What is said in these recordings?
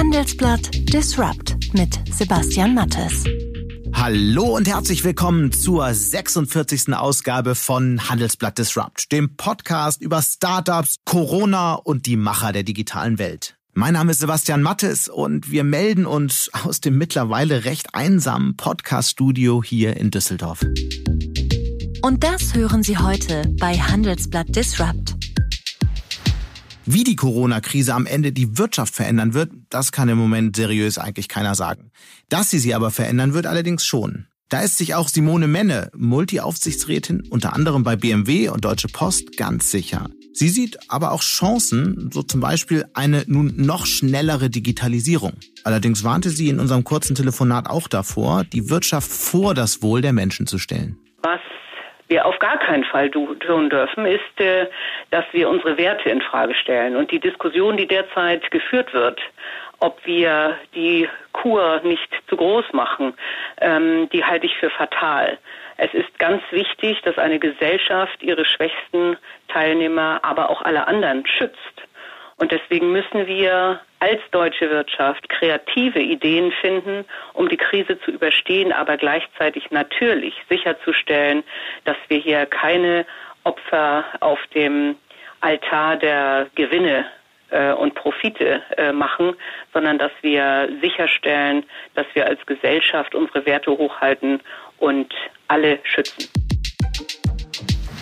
Handelsblatt Disrupt mit Sebastian Mattes. Hallo und herzlich willkommen zur 46. Ausgabe von Handelsblatt Disrupt, dem Podcast über Startups, Corona und die Macher der digitalen Welt. Mein Name ist Sebastian Mattes und wir melden uns aus dem mittlerweile recht einsamen Podcast-Studio hier in Düsseldorf. Und das hören Sie heute bei Handelsblatt Disrupt. Wie die Corona-Krise am Ende die Wirtschaft verändern wird, das kann im Moment seriös eigentlich keiner sagen. Dass sie sie aber verändern wird allerdings schon. Da ist sich auch Simone Menne, Multi-Aufsichtsrätin unter anderem bei BMW und Deutsche Post, ganz sicher. Sie sieht aber auch Chancen, so zum Beispiel eine nun noch schnellere Digitalisierung. Allerdings warnte sie in unserem kurzen Telefonat auch davor, die Wirtschaft vor das Wohl der Menschen zu stellen. Was wir auf gar keinen Fall tun dürfen, ist, äh, dass wir unsere Werte in Frage stellen. Und die Diskussion, die derzeit geführt wird, ob wir die Kur nicht zu groß machen, ähm, die halte ich für fatal. Es ist ganz wichtig, dass eine Gesellschaft ihre schwächsten Teilnehmer, aber auch alle anderen schützt. Und deswegen müssen wir als deutsche Wirtschaft kreative Ideen finden, um die Krise zu überstehen, aber gleichzeitig natürlich sicherzustellen, dass wir hier keine Opfer auf dem Altar der Gewinne äh, und Profite äh, machen, sondern dass wir sicherstellen, dass wir als Gesellschaft unsere Werte hochhalten und alle schützen.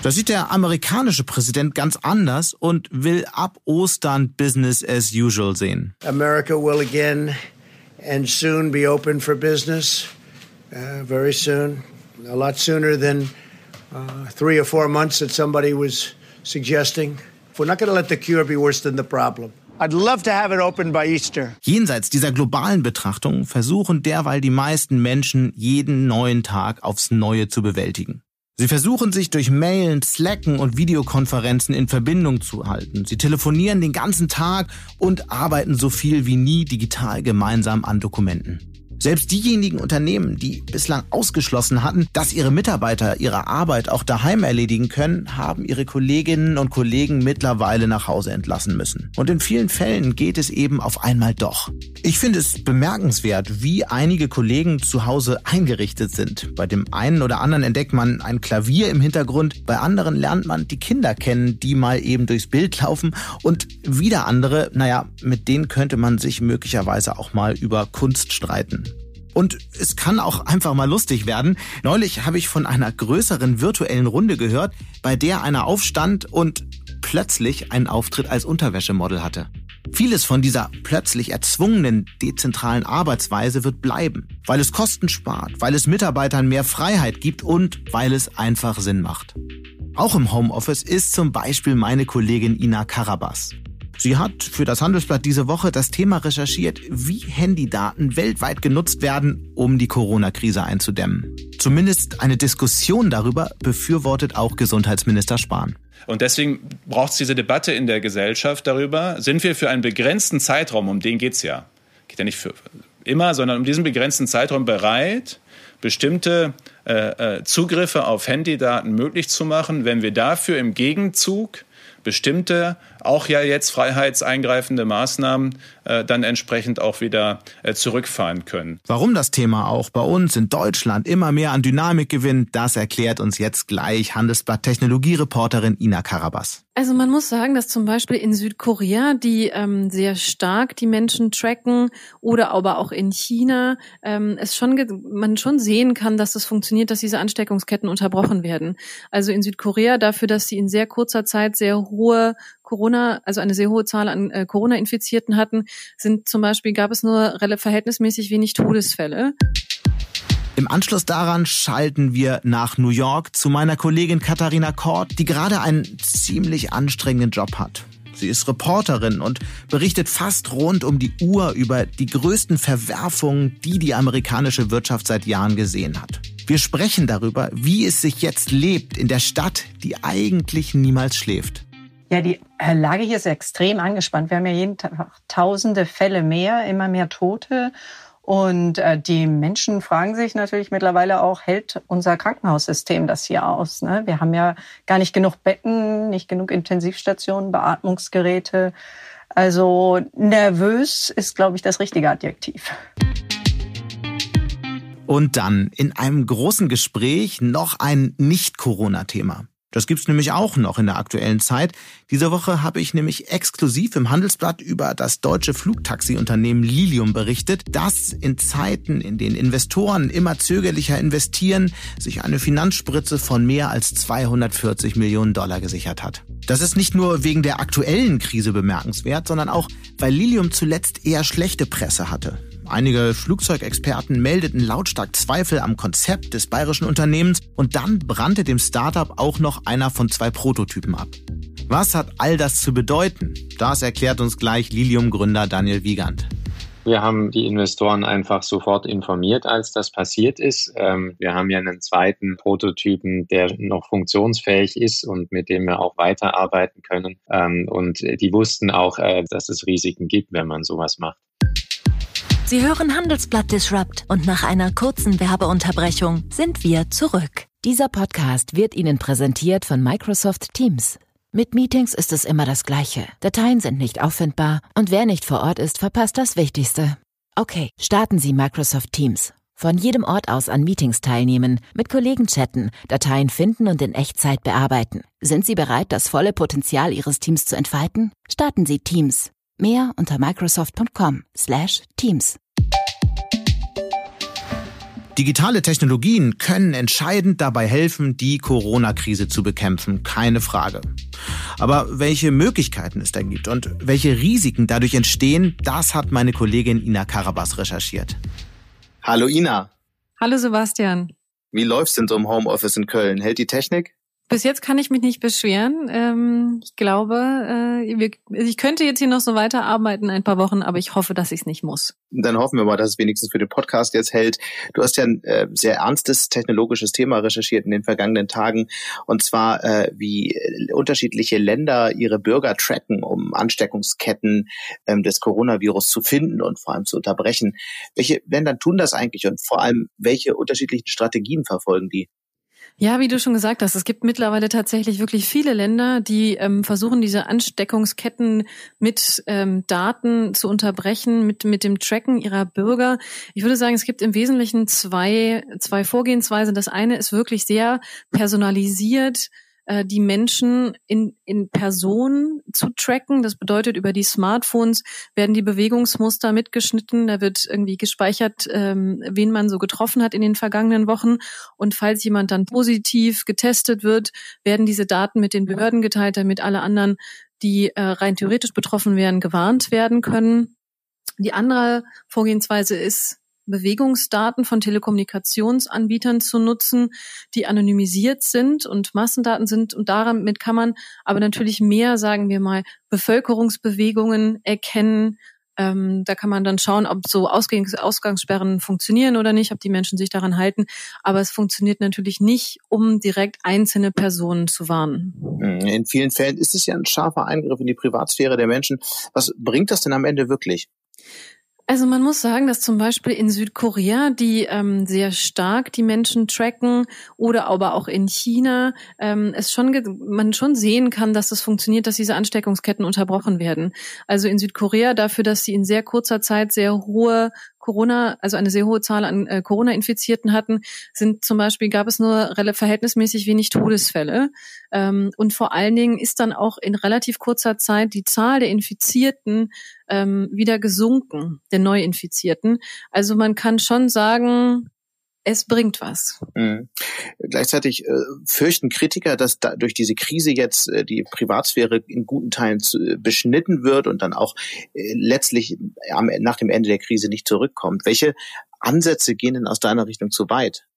Da sieht der amerikanische Präsident ganz anders und will ab Ostern Business as usual sehen. America will again and soon be open for business. Uh, very soon. A lot sooner than uh, three or four months that somebody was suggesting. We're not going to let the cure be worse than the problem. I'd love to have it open by Easter. Jenseits dieser globalen Betrachtung versuchen derweil die meisten Menschen jeden neuen Tag aufs Neue zu bewältigen. Sie versuchen sich durch Mailen, Slacken und Videokonferenzen in Verbindung zu halten. Sie telefonieren den ganzen Tag und arbeiten so viel wie nie digital gemeinsam an Dokumenten. Selbst diejenigen Unternehmen, die bislang ausgeschlossen hatten, dass ihre Mitarbeiter ihre Arbeit auch daheim erledigen können, haben ihre Kolleginnen und Kollegen mittlerweile nach Hause entlassen müssen. Und in vielen Fällen geht es eben auf einmal doch. Ich finde es bemerkenswert, wie einige Kollegen zu Hause eingerichtet sind. Bei dem einen oder anderen entdeckt man ein Klavier im Hintergrund, bei anderen lernt man die Kinder kennen, die mal eben durchs Bild laufen und wieder andere, naja, mit denen könnte man sich möglicherweise auch mal über Kunst streiten. Und es kann auch einfach mal lustig werden. Neulich habe ich von einer größeren virtuellen Runde gehört, bei der einer aufstand und plötzlich einen Auftritt als Unterwäschemodel hatte. Vieles von dieser plötzlich erzwungenen dezentralen Arbeitsweise wird bleiben, weil es Kosten spart, weil es Mitarbeitern mehr Freiheit gibt und weil es einfach Sinn macht. Auch im Homeoffice ist zum Beispiel meine Kollegin Ina Karabas. Sie hat für das Handelsblatt diese Woche das Thema recherchiert, wie Handydaten weltweit genutzt werden, um die Corona-Krise einzudämmen. Zumindest eine Diskussion darüber befürwortet auch Gesundheitsminister Spahn. Und deswegen braucht es diese Debatte in der Gesellschaft darüber, sind wir für einen begrenzten Zeitraum, um den geht es ja, geht ja nicht für immer, sondern um diesen begrenzten Zeitraum bereit, bestimmte äh, äh Zugriffe auf Handydaten möglich zu machen, wenn wir dafür im Gegenzug bestimmte, auch ja jetzt freiheitseingreifende Maßnahmen äh, dann entsprechend auch wieder äh, zurückfahren können. Warum das Thema auch bei uns in Deutschland immer mehr an Dynamik gewinnt, das erklärt uns jetzt gleich Handelsblatt Technologiereporterin Ina Karabas. Also man muss sagen, dass zum Beispiel in Südkorea, die ähm, sehr stark die Menschen tracken, oder aber auch in China, ähm, es schon man schon sehen kann, dass es funktioniert, dass diese Ansteckungsketten unterbrochen werden. Also in Südkorea dafür, dass sie in sehr kurzer Zeit sehr hohe Corona, also eine sehr hohe Zahl an äh, Corona-Infizierten hatten, sind zum Beispiel gab es nur verhältnismäßig wenig Todesfälle. Im Anschluss daran schalten wir nach New York zu meiner Kollegin Katharina Kort, die gerade einen ziemlich anstrengenden Job hat. Sie ist Reporterin und berichtet fast rund um die Uhr über die größten Verwerfungen, die die amerikanische Wirtschaft seit Jahren gesehen hat. Wir sprechen darüber, wie es sich jetzt lebt in der Stadt, die eigentlich niemals schläft. Ja, die Lage hier ist extrem angespannt. Wir haben ja jeden Tag tausende Fälle mehr, immer mehr Tote. Und äh, die Menschen fragen sich natürlich mittlerweile auch, hält unser Krankenhaussystem das hier aus? Ne? Wir haben ja gar nicht genug Betten, nicht genug Intensivstationen, Beatmungsgeräte. Also nervös ist, glaube ich, das richtige Adjektiv. Und dann in einem großen Gespräch noch ein Nicht-Corona-Thema. Das gibt's nämlich auch noch in der aktuellen Zeit. Diese Woche habe ich nämlich exklusiv im Handelsblatt über das deutsche Flugtaxi-Unternehmen Lilium berichtet, das in Zeiten, in denen Investoren immer zögerlicher investieren, sich eine Finanzspritze von mehr als 240 Millionen Dollar gesichert hat. Das ist nicht nur wegen der aktuellen Krise bemerkenswert, sondern auch, weil Lilium zuletzt eher schlechte Presse hatte. Einige Flugzeugexperten meldeten lautstark Zweifel am Konzept des bayerischen Unternehmens und dann brannte dem Startup auch noch einer von zwei Prototypen ab. Was hat all das zu bedeuten? Das erklärt uns gleich Lilium-Gründer Daniel Wiegand. Wir haben die Investoren einfach sofort informiert, als das passiert ist. Ähm, wir haben ja einen zweiten Prototypen, der noch funktionsfähig ist und mit dem wir auch weiterarbeiten können. Ähm, und die wussten auch, äh, dass es Risiken gibt, wenn man sowas macht. Sie hören Handelsblatt Disrupt und nach einer kurzen Werbeunterbrechung sind wir zurück. Dieser Podcast wird Ihnen präsentiert von Microsoft Teams. Mit Meetings ist es immer das Gleiche. Dateien sind nicht auffindbar und wer nicht vor Ort ist, verpasst das Wichtigste. Okay, starten Sie Microsoft Teams. Von jedem Ort aus an Meetings teilnehmen, mit Kollegen chatten, Dateien finden und in Echtzeit bearbeiten. Sind Sie bereit, das volle Potenzial Ihres Teams zu entfalten? Starten Sie Teams. Mehr unter microsoft.com/teams. Digitale Technologien können entscheidend dabei helfen, die Corona-Krise zu bekämpfen, keine Frage. Aber welche Möglichkeiten es da gibt und welche Risiken dadurch entstehen, das hat meine Kollegin Ina Karabas recherchiert. Hallo Ina. Hallo Sebastian. Wie läuft's denn so im Homeoffice in Köln? Hält die Technik? Bis jetzt kann ich mich nicht beschweren. Ähm, ich glaube, äh, ich könnte jetzt hier noch so weiterarbeiten ein paar Wochen, aber ich hoffe, dass ich es nicht muss. Dann hoffen wir mal, dass es wenigstens für den Podcast jetzt hält. Du hast ja ein äh, sehr ernstes technologisches Thema recherchiert in den vergangenen Tagen, und zwar äh, wie unterschiedliche Länder ihre Bürger tracken, um Ansteckungsketten ähm, des Coronavirus zu finden und vor allem zu unterbrechen. Welche Länder tun das eigentlich und vor allem welche unterschiedlichen Strategien verfolgen die? Ja, wie du schon gesagt hast, es gibt mittlerweile tatsächlich wirklich viele Länder, die ähm, versuchen, diese Ansteckungsketten mit ähm, Daten zu unterbrechen, mit, mit dem Tracken ihrer Bürger. Ich würde sagen, es gibt im Wesentlichen zwei, zwei Vorgehensweisen. Das eine ist wirklich sehr personalisiert äh, die Menschen in, in Person zu tracken. Das bedeutet, über die Smartphones werden die Bewegungsmuster mitgeschnitten. Da wird irgendwie gespeichert, ähm, wen man so getroffen hat in den vergangenen Wochen. Und falls jemand dann positiv getestet wird, werden diese Daten mit den Behörden geteilt, damit alle anderen, die äh, rein theoretisch betroffen wären, gewarnt werden können. Die andere Vorgehensweise ist, Bewegungsdaten von Telekommunikationsanbietern zu nutzen, die anonymisiert sind und Massendaten sind. Und damit kann man aber natürlich mehr, sagen wir mal, Bevölkerungsbewegungen erkennen. Ähm, da kann man dann schauen, ob so Ausgangs Ausgangssperren funktionieren oder nicht, ob die Menschen sich daran halten. Aber es funktioniert natürlich nicht, um direkt einzelne Personen zu warnen. Hm, in vielen Fällen ist es ja ein scharfer Eingriff in die Privatsphäre der Menschen. Was bringt das denn am Ende wirklich? Also man muss sagen, dass zum Beispiel in Südkorea, die ähm, sehr stark die Menschen tracken, oder aber auch in China, ähm, es schon man schon sehen kann, dass es funktioniert, dass diese Ansteckungsketten unterbrochen werden. Also in Südkorea dafür, dass sie in sehr kurzer Zeit sehr hohe Corona, also eine sehr hohe Zahl an äh, Corona-Infizierten hatten, sind zum Beispiel gab es nur verhältnismäßig wenig Todesfälle. Ähm, und vor allen Dingen ist dann auch in relativ kurzer Zeit die Zahl der Infizierten ähm, wieder gesunken, der Neuinfizierten. Also man kann schon sagen, es bringt was. Mhm. Gleichzeitig äh, fürchten Kritiker, dass da durch diese Krise jetzt äh, die Privatsphäre in guten Teilen zu, äh, beschnitten wird und dann auch äh, letztlich am, nach dem Ende der Krise nicht zurückkommt. Welche Ansätze gehen denn aus deiner Richtung zu weit?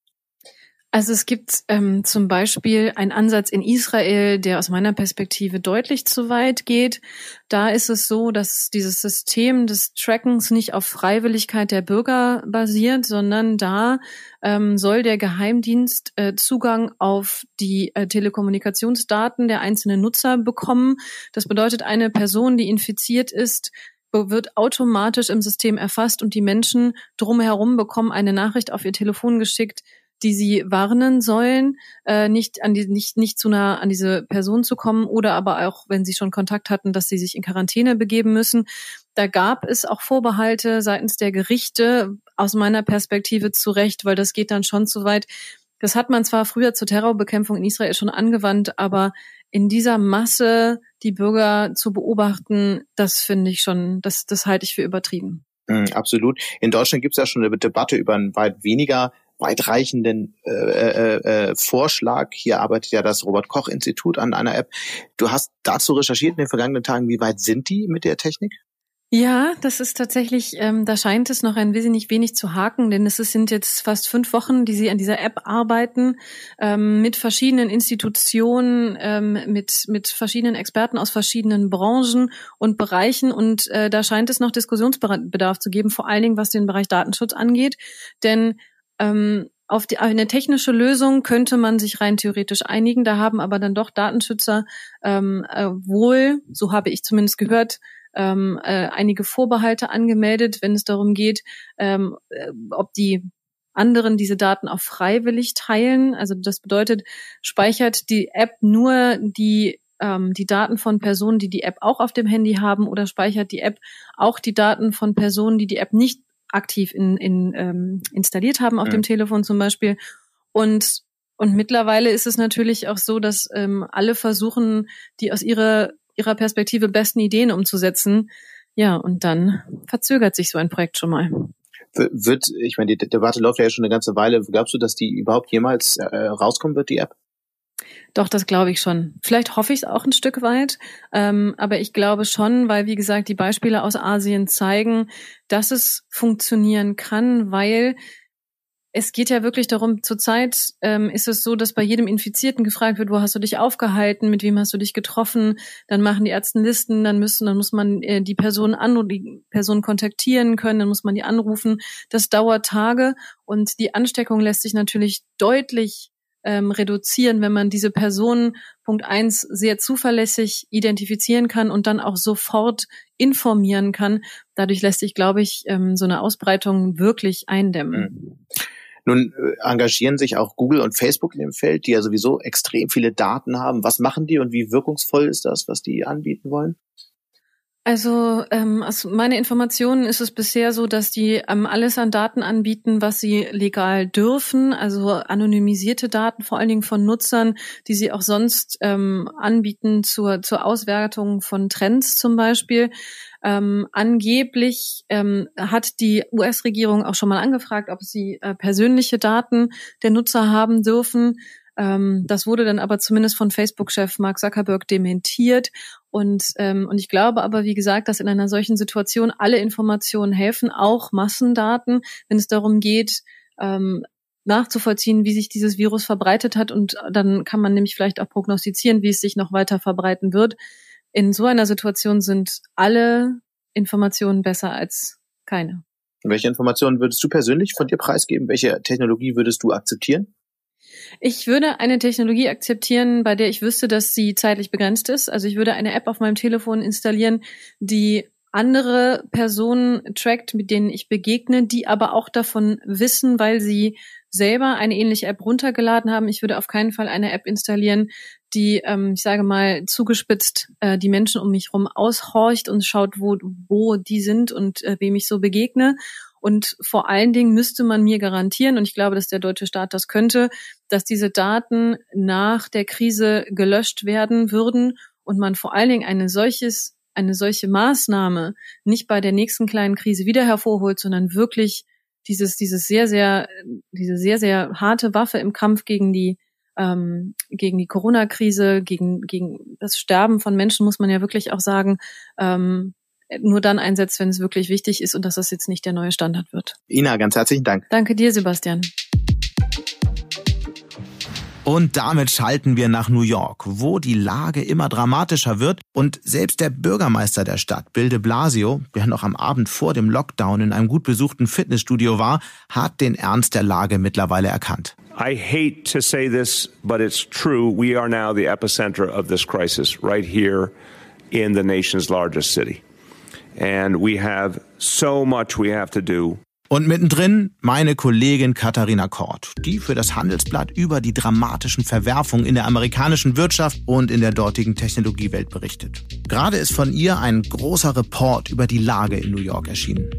Also es gibt ähm, zum Beispiel einen Ansatz in Israel, der aus meiner Perspektive deutlich zu weit geht. Da ist es so, dass dieses System des Trackens nicht auf Freiwilligkeit der Bürger basiert, sondern da ähm, soll der Geheimdienst äh, Zugang auf die äh, Telekommunikationsdaten der einzelnen Nutzer bekommen. Das bedeutet, eine Person, die infiziert ist, wird automatisch im System erfasst und die Menschen drumherum bekommen eine Nachricht auf ihr Telefon geschickt, die sie warnen sollen, äh, nicht an die, nicht, nicht zu nah an diese Person zu kommen oder aber auch, wenn sie schon Kontakt hatten, dass sie sich in Quarantäne begeben müssen. Da gab es auch Vorbehalte seitens der Gerichte, aus meiner Perspektive zu Recht, weil das geht dann schon zu weit. Das hat man zwar früher zur Terrorbekämpfung in Israel schon angewandt, aber in dieser Masse die Bürger zu beobachten, das finde ich schon, das, das halte ich für übertrieben. Mm, absolut. In Deutschland gibt es ja schon eine Debatte über einen weit weniger weitreichenden äh, äh, äh, Vorschlag. Hier arbeitet ja das Robert Koch Institut an einer App. Du hast dazu recherchiert in den vergangenen Tagen. Wie weit sind die mit der Technik? Ja, das ist tatsächlich, ähm, da scheint es noch ein wenig wenig zu haken, denn es sind jetzt fast fünf Wochen, die Sie an dieser App arbeiten, ähm, mit verschiedenen Institutionen, ähm, mit, mit verschiedenen Experten aus verschiedenen Branchen und Bereichen. Und äh, da scheint es noch Diskussionsbedarf zu geben, vor allen Dingen was den Bereich Datenschutz angeht. Denn ähm, auf die, eine technische Lösung könnte man sich rein theoretisch einigen. Da haben aber dann doch Datenschützer ähm, äh, wohl, so habe ich zumindest gehört, ähm, äh, einige Vorbehalte angemeldet, wenn es darum geht, ähm, äh, ob die anderen diese Daten auch freiwillig teilen. Also das bedeutet, speichert die App nur die ähm, die Daten von Personen, die die App auch auf dem Handy haben, oder speichert die App auch die Daten von Personen, die die App nicht aktiv in, in, ähm, installiert haben auf ja. dem Telefon zum Beispiel. Und und mittlerweile ist es natürlich auch so, dass ähm, alle versuchen, die aus ihrer ihrer Perspektive besten Ideen umzusetzen. Ja, und dann verzögert sich so ein Projekt schon mal. Wird, ich meine, die Debatte läuft ja schon eine ganze Weile. Glaubst du, dass die überhaupt jemals äh, rauskommen wird, die App? Doch, das glaube ich schon. Vielleicht hoffe ich es auch ein Stück weit, ähm, aber ich glaube schon, weil, wie gesagt, die Beispiele aus Asien zeigen, dass es funktionieren kann, weil es geht ja wirklich darum, zurzeit ähm, ist es so, dass bei jedem Infizierten gefragt wird, wo hast du dich aufgehalten, mit wem hast du dich getroffen, dann machen die Ärzte Listen, dann müssen, dann muss man äh, die Person an die Person kontaktieren können, dann muss man die anrufen. Das dauert Tage und die Ansteckung lässt sich natürlich deutlich ähm, reduzieren, wenn man diese Person Punkt eins sehr zuverlässig identifizieren kann und dann auch sofort informieren kann. Dadurch lässt sich, glaube ich, ähm, so eine Ausbreitung wirklich eindämmen. Mhm. Nun äh, engagieren sich auch Google und Facebook in dem Feld, die ja sowieso extrem viele Daten haben. Was machen die und wie wirkungsvoll ist das, was die anbieten wollen? Also ähm, aus meiner Informationen ist es bisher so, dass die ähm, alles an Daten anbieten, was sie legal dürfen, also anonymisierte Daten, vor allen Dingen von Nutzern, die sie auch sonst ähm, anbieten zur, zur Auswertung von Trends zum Beispiel. Ähm, angeblich ähm, hat die US-Regierung auch schon mal angefragt, ob sie äh, persönliche Daten der Nutzer haben dürfen. Ähm, das wurde dann aber zumindest von Facebook-Chef Mark Zuckerberg dementiert. Und, ähm, und ich glaube aber, wie gesagt, dass in einer solchen Situation alle Informationen helfen, auch Massendaten, wenn es darum geht, ähm, nachzuvollziehen, wie sich dieses Virus verbreitet hat. Und dann kann man nämlich vielleicht auch prognostizieren, wie es sich noch weiter verbreiten wird in so einer Situation sind alle Informationen besser als keine. Welche Informationen würdest du persönlich von dir preisgeben? Welche Technologie würdest du akzeptieren? Ich würde eine Technologie akzeptieren, bei der ich wüsste, dass sie zeitlich begrenzt ist. Also ich würde eine App auf meinem Telefon installieren, die andere Personen trackt, mit denen ich begegne, die aber auch davon wissen, weil sie selber eine ähnliche App runtergeladen haben. Ich würde auf keinen Fall eine App installieren, die, ähm, ich sage mal, zugespitzt äh, die Menschen um mich herum aushorcht und schaut, wo, wo die sind und äh, wem ich so begegne. Und vor allen Dingen müsste man mir garantieren, und ich glaube, dass der deutsche Staat das könnte, dass diese Daten nach der Krise gelöscht werden würden und man vor allen Dingen eine solches, eine solche Maßnahme nicht bei der nächsten kleinen Krise wieder hervorholt, sondern wirklich dieses, dieses sehr, sehr, diese sehr, sehr harte Waffe im Kampf gegen die ähm, gegen die Corona-Krise, gegen, gegen das Sterben von Menschen, muss man ja wirklich auch sagen, ähm, nur dann einsetzt, wenn es wirklich wichtig ist und dass das jetzt nicht der neue Standard wird. Ina, ganz herzlichen Dank. Danke dir, Sebastian. Und damit schalten wir nach New York, wo die Lage immer dramatischer wird und selbst der Bürgermeister der Stadt, Bill de Blasio, der noch am Abend vor dem Lockdown in einem gut besuchten Fitnessstudio war, hat den Ernst der Lage mittlerweile erkannt. I hate to say this, but it's true. We are now the epicenter of this crisis right here in the nation's largest city. And we have so much we have to do. Und mittendrin meine Kollegin Katharina Kort, die für das Handelsblatt über die dramatischen Verwerfungen in der amerikanischen Wirtschaft und in der dortigen Technologiewelt berichtet. Gerade ist von ihr ein großer Report über die Lage in New York erschienen.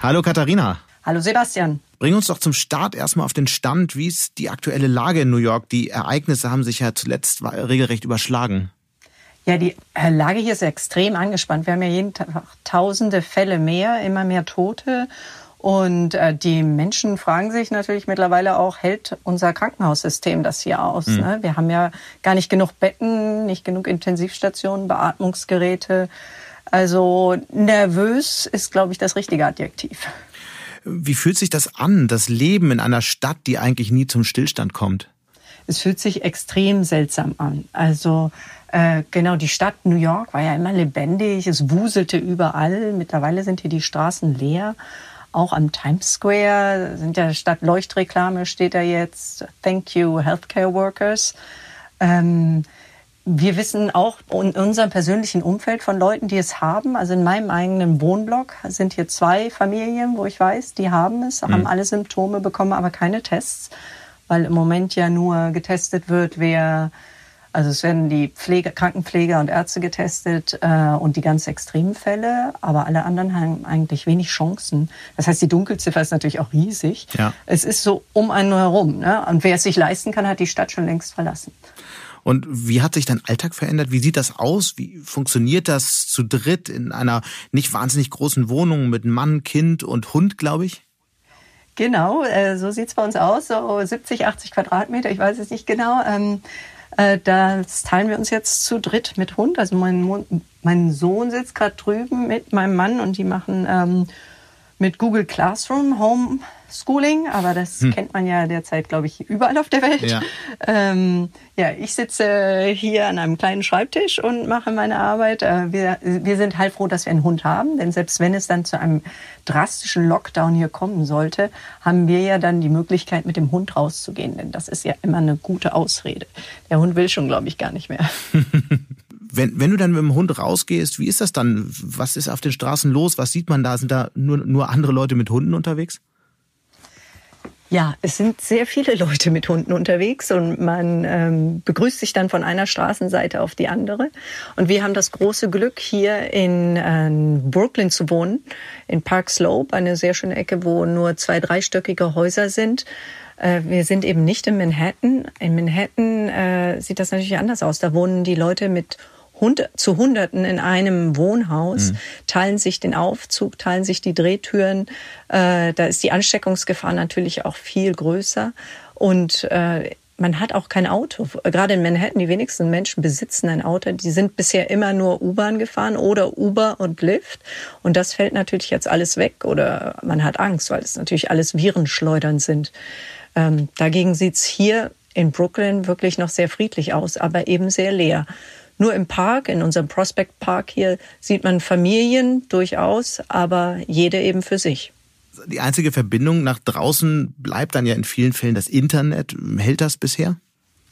Hallo Katharina. Hallo Sebastian. Bring uns doch zum Start erstmal auf den Stand. Wie ist die aktuelle Lage in New York? Die Ereignisse haben sich ja zuletzt regelrecht überschlagen. Ja, die Lage hier ist extrem angespannt. Wir haben ja jeden Tag tausende Fälle mehr, immer mehr Tote. Und äh, die Menschen fragen sich natürlich mittlerweile auch, hält unser Krankenhaussystem das hier aus? Mhm. Ne? Wir haben ja gar nicht genug Betten, nicht genug Intensivstationen, Beatmungsgeräte. Also nervös ist, glaube ich, das richtige Adjektiv. Wie fühlt sich das an, das Leben in einer Stadt, die eigentlich nie zum Stillstand kommt? Es fühlt sich extrem seltsam an. Also äh, genau, die Stadt New York war ja immer lebendig, es wuselte überall. Mittlerweile sind hier die Straßen leer. Auch am Times Square sind ja statt Leuchtreklame steht da jetzt Thank you Healthcare Workers. Ähm, wir wissen auch in unserem persönlichen Umfeld von Leuten, die es haben. Also in meinem eigenen Wohnblock sind hier zwei Familien, wo ich weiß, die haben es, mhm. haben alle Symptome, bekommen aber keine Tests, weil im Moment ja nur getestet wird, wer also es werden die Pflege, Krankenpfleger und Ärzte getestet äh, und die ganz extremen Fälle, aber alle anderen haben eigentlich wenig Chancen. Das heißt, die Dunkelziffer ist natürlich auch riesig. Ja. Es ist so um einen herum. Ne? Und wer es sich leisten kann, hat die Stadt schon längst verlassen. Und wie hat sich dein Alltag verändert? Wie sieht das aus? Wie funktioniert das zu dritt in einer nicht wahnsinnig großen Wohnung mit Mann, Kind und Hund, glaube ich? Genau, äh, so sieht's bei uns aus, so 70, 80 Quadratmeter, ich weiß es nicht genau. Äh, das teilen wir uns jetzt zu dritt mit Hund. Also mein, mein Sohn sitzt gerade drüben mit meinem Mann und die machen ähm, mit Google Classroom Homeschooling, aber das hm. kennt man ja derzeit, glaube ich, überall auf der Welt. Ja. Ähm, ja, ich sitze hier an einem kleinen Schreibtisch und mache meine Arbeit. Äh, wir, wir sind heilfroh, dass wir einen Hund haben, denn selbst wenn es dann zu einem drastischen Lockdown hier kommen sollte, haben wir ja dann die Möglichkeit, mit dem Hund rauszugehen, denn das ist ja immer eine gute Ausrede. Der Hund will schon, glaube ich, gar nicht mehr. Wenn, wenn du dann mit dem Hund rausgehst, wie ist das dann? Was ist auf den Straßen los? Was sieht man da? Sind da nur, nur andere Leute mit Hunden unterwegs? Ja, es sind sehr viele Leute mit Hunden unterwegs und man ähm, begrüßt sich dann von einer Straßenseite auf die andere. Und wir haben das große Glück, hier in äh, Brooklyn zu wohnen, in Park Slope, eine sehr schöne Ecke, wo nur zwei, dreistöckige Häuser sind. Äh, wir sind eben nicht in Manhattan. In Manhattan äh, sieht das natürlich anders aus. Da wohnen die Leute mit Hund, zu Hunderten in einem Wohnhaus, mhm. teilen sich den Aufzug, teilen sich die Drehtüren. Äh, da ist die Ansteckungsgefahr natürlich auch viel größer. Und äh, man hat auch kein Auto. Gerade in Manhattan, die wenigsten Menschen besitzen ein Auto. Die sind bisher immer nur U-Bahn gefahren oder Uber und Lyft. Und das fällt natürlich jetzt alles weg oder man hat Angst, weil es natürlich alles Virenschleudern sind. Ähm, dagegen sieht's hier in Brooklyn wirklich noch sehr friedlich aus, aber eben sehr leer. Nur im Park, in unserem Prospect Park hier, sieht man Familien durchaus, aber jede eben für sich. Die einzige Verbindung nach draußen bleibt dann ja in vielen Fällen das Internet. Hält das bisher?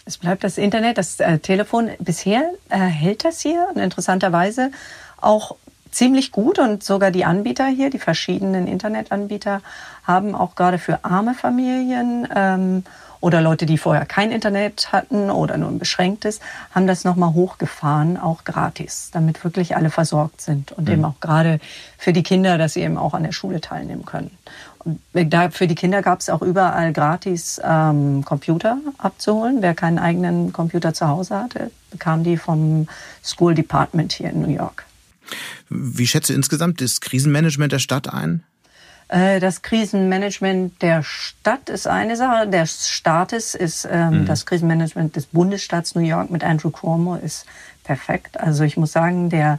Es bleibt das Internet, das äh, Telefon. Bisher äh, hält das hier und interessanterweise auch ziemlich gut und sogar die Anbieter hier, die verschiedenen Internetanbieter, haben auch gerade für arme Familien ähm, oder Leute, die vorher kein Internet hatten oder nur ein beschränktes, haben das nochmal hochgefahren, auch gratis, damit wirklich alle versorgt sind und mhm. eben auch gerade für die Kinder, dass sie eben auch an der Schule teilnehmen können. Und da, für die Kinder gab es auch überall gratis ähm, Computer abzuholen. Wer keinen eigenen Computer zu Hause hatte, bekam die vom School Department hier in New York. Wie schätze insgesamt das Krisenmanagement der Stadt ein? Äh, das Krisenmanagement der Stadt ist eine Sache, des Staates ist ähm, mhm. das Krisenmanagement des Bundesstaats New York mit Andrew Cuomo ist perfekt. Also ich muss sagen, der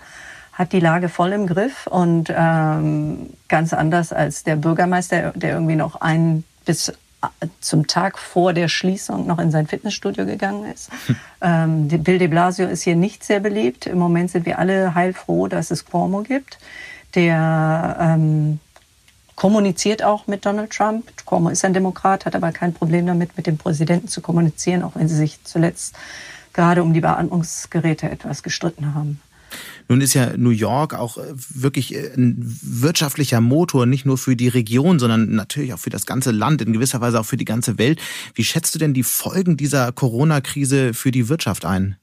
hat die Lage voll im Griff und ähm, ganz anders als der Bürgermeister, der irgendwie noch ein bis äh, zum Tag vor der Schließung noch in sein Fitnessstudio gegangen ist. ähm, Bill de Blasio ist hier nicht sehr beliebt. Im Moment sind wir alle heilfroh, dass es Cuomo gibt, der ähm, kommuniziert auch mit Donald Trump. Cuomo ist ein Demokrat, hat aber kein Problem damit, mit dem Präsidenten zu kommunizieren, auch wenn sie sich zuletzt gerade um die Beatmungsgeräte etwas gestritten haben. Nun ist ja New York auch äh, wirklich äh, ein wirtschaftlicher Motor, nicht nur für die Region, sondern natürlich auch für das ganze Land, in gewisser Weise auch für die ganze Welt. Wie schätzt du denn die Folgen dieser Corona-Krise für die Wirtschaft ein?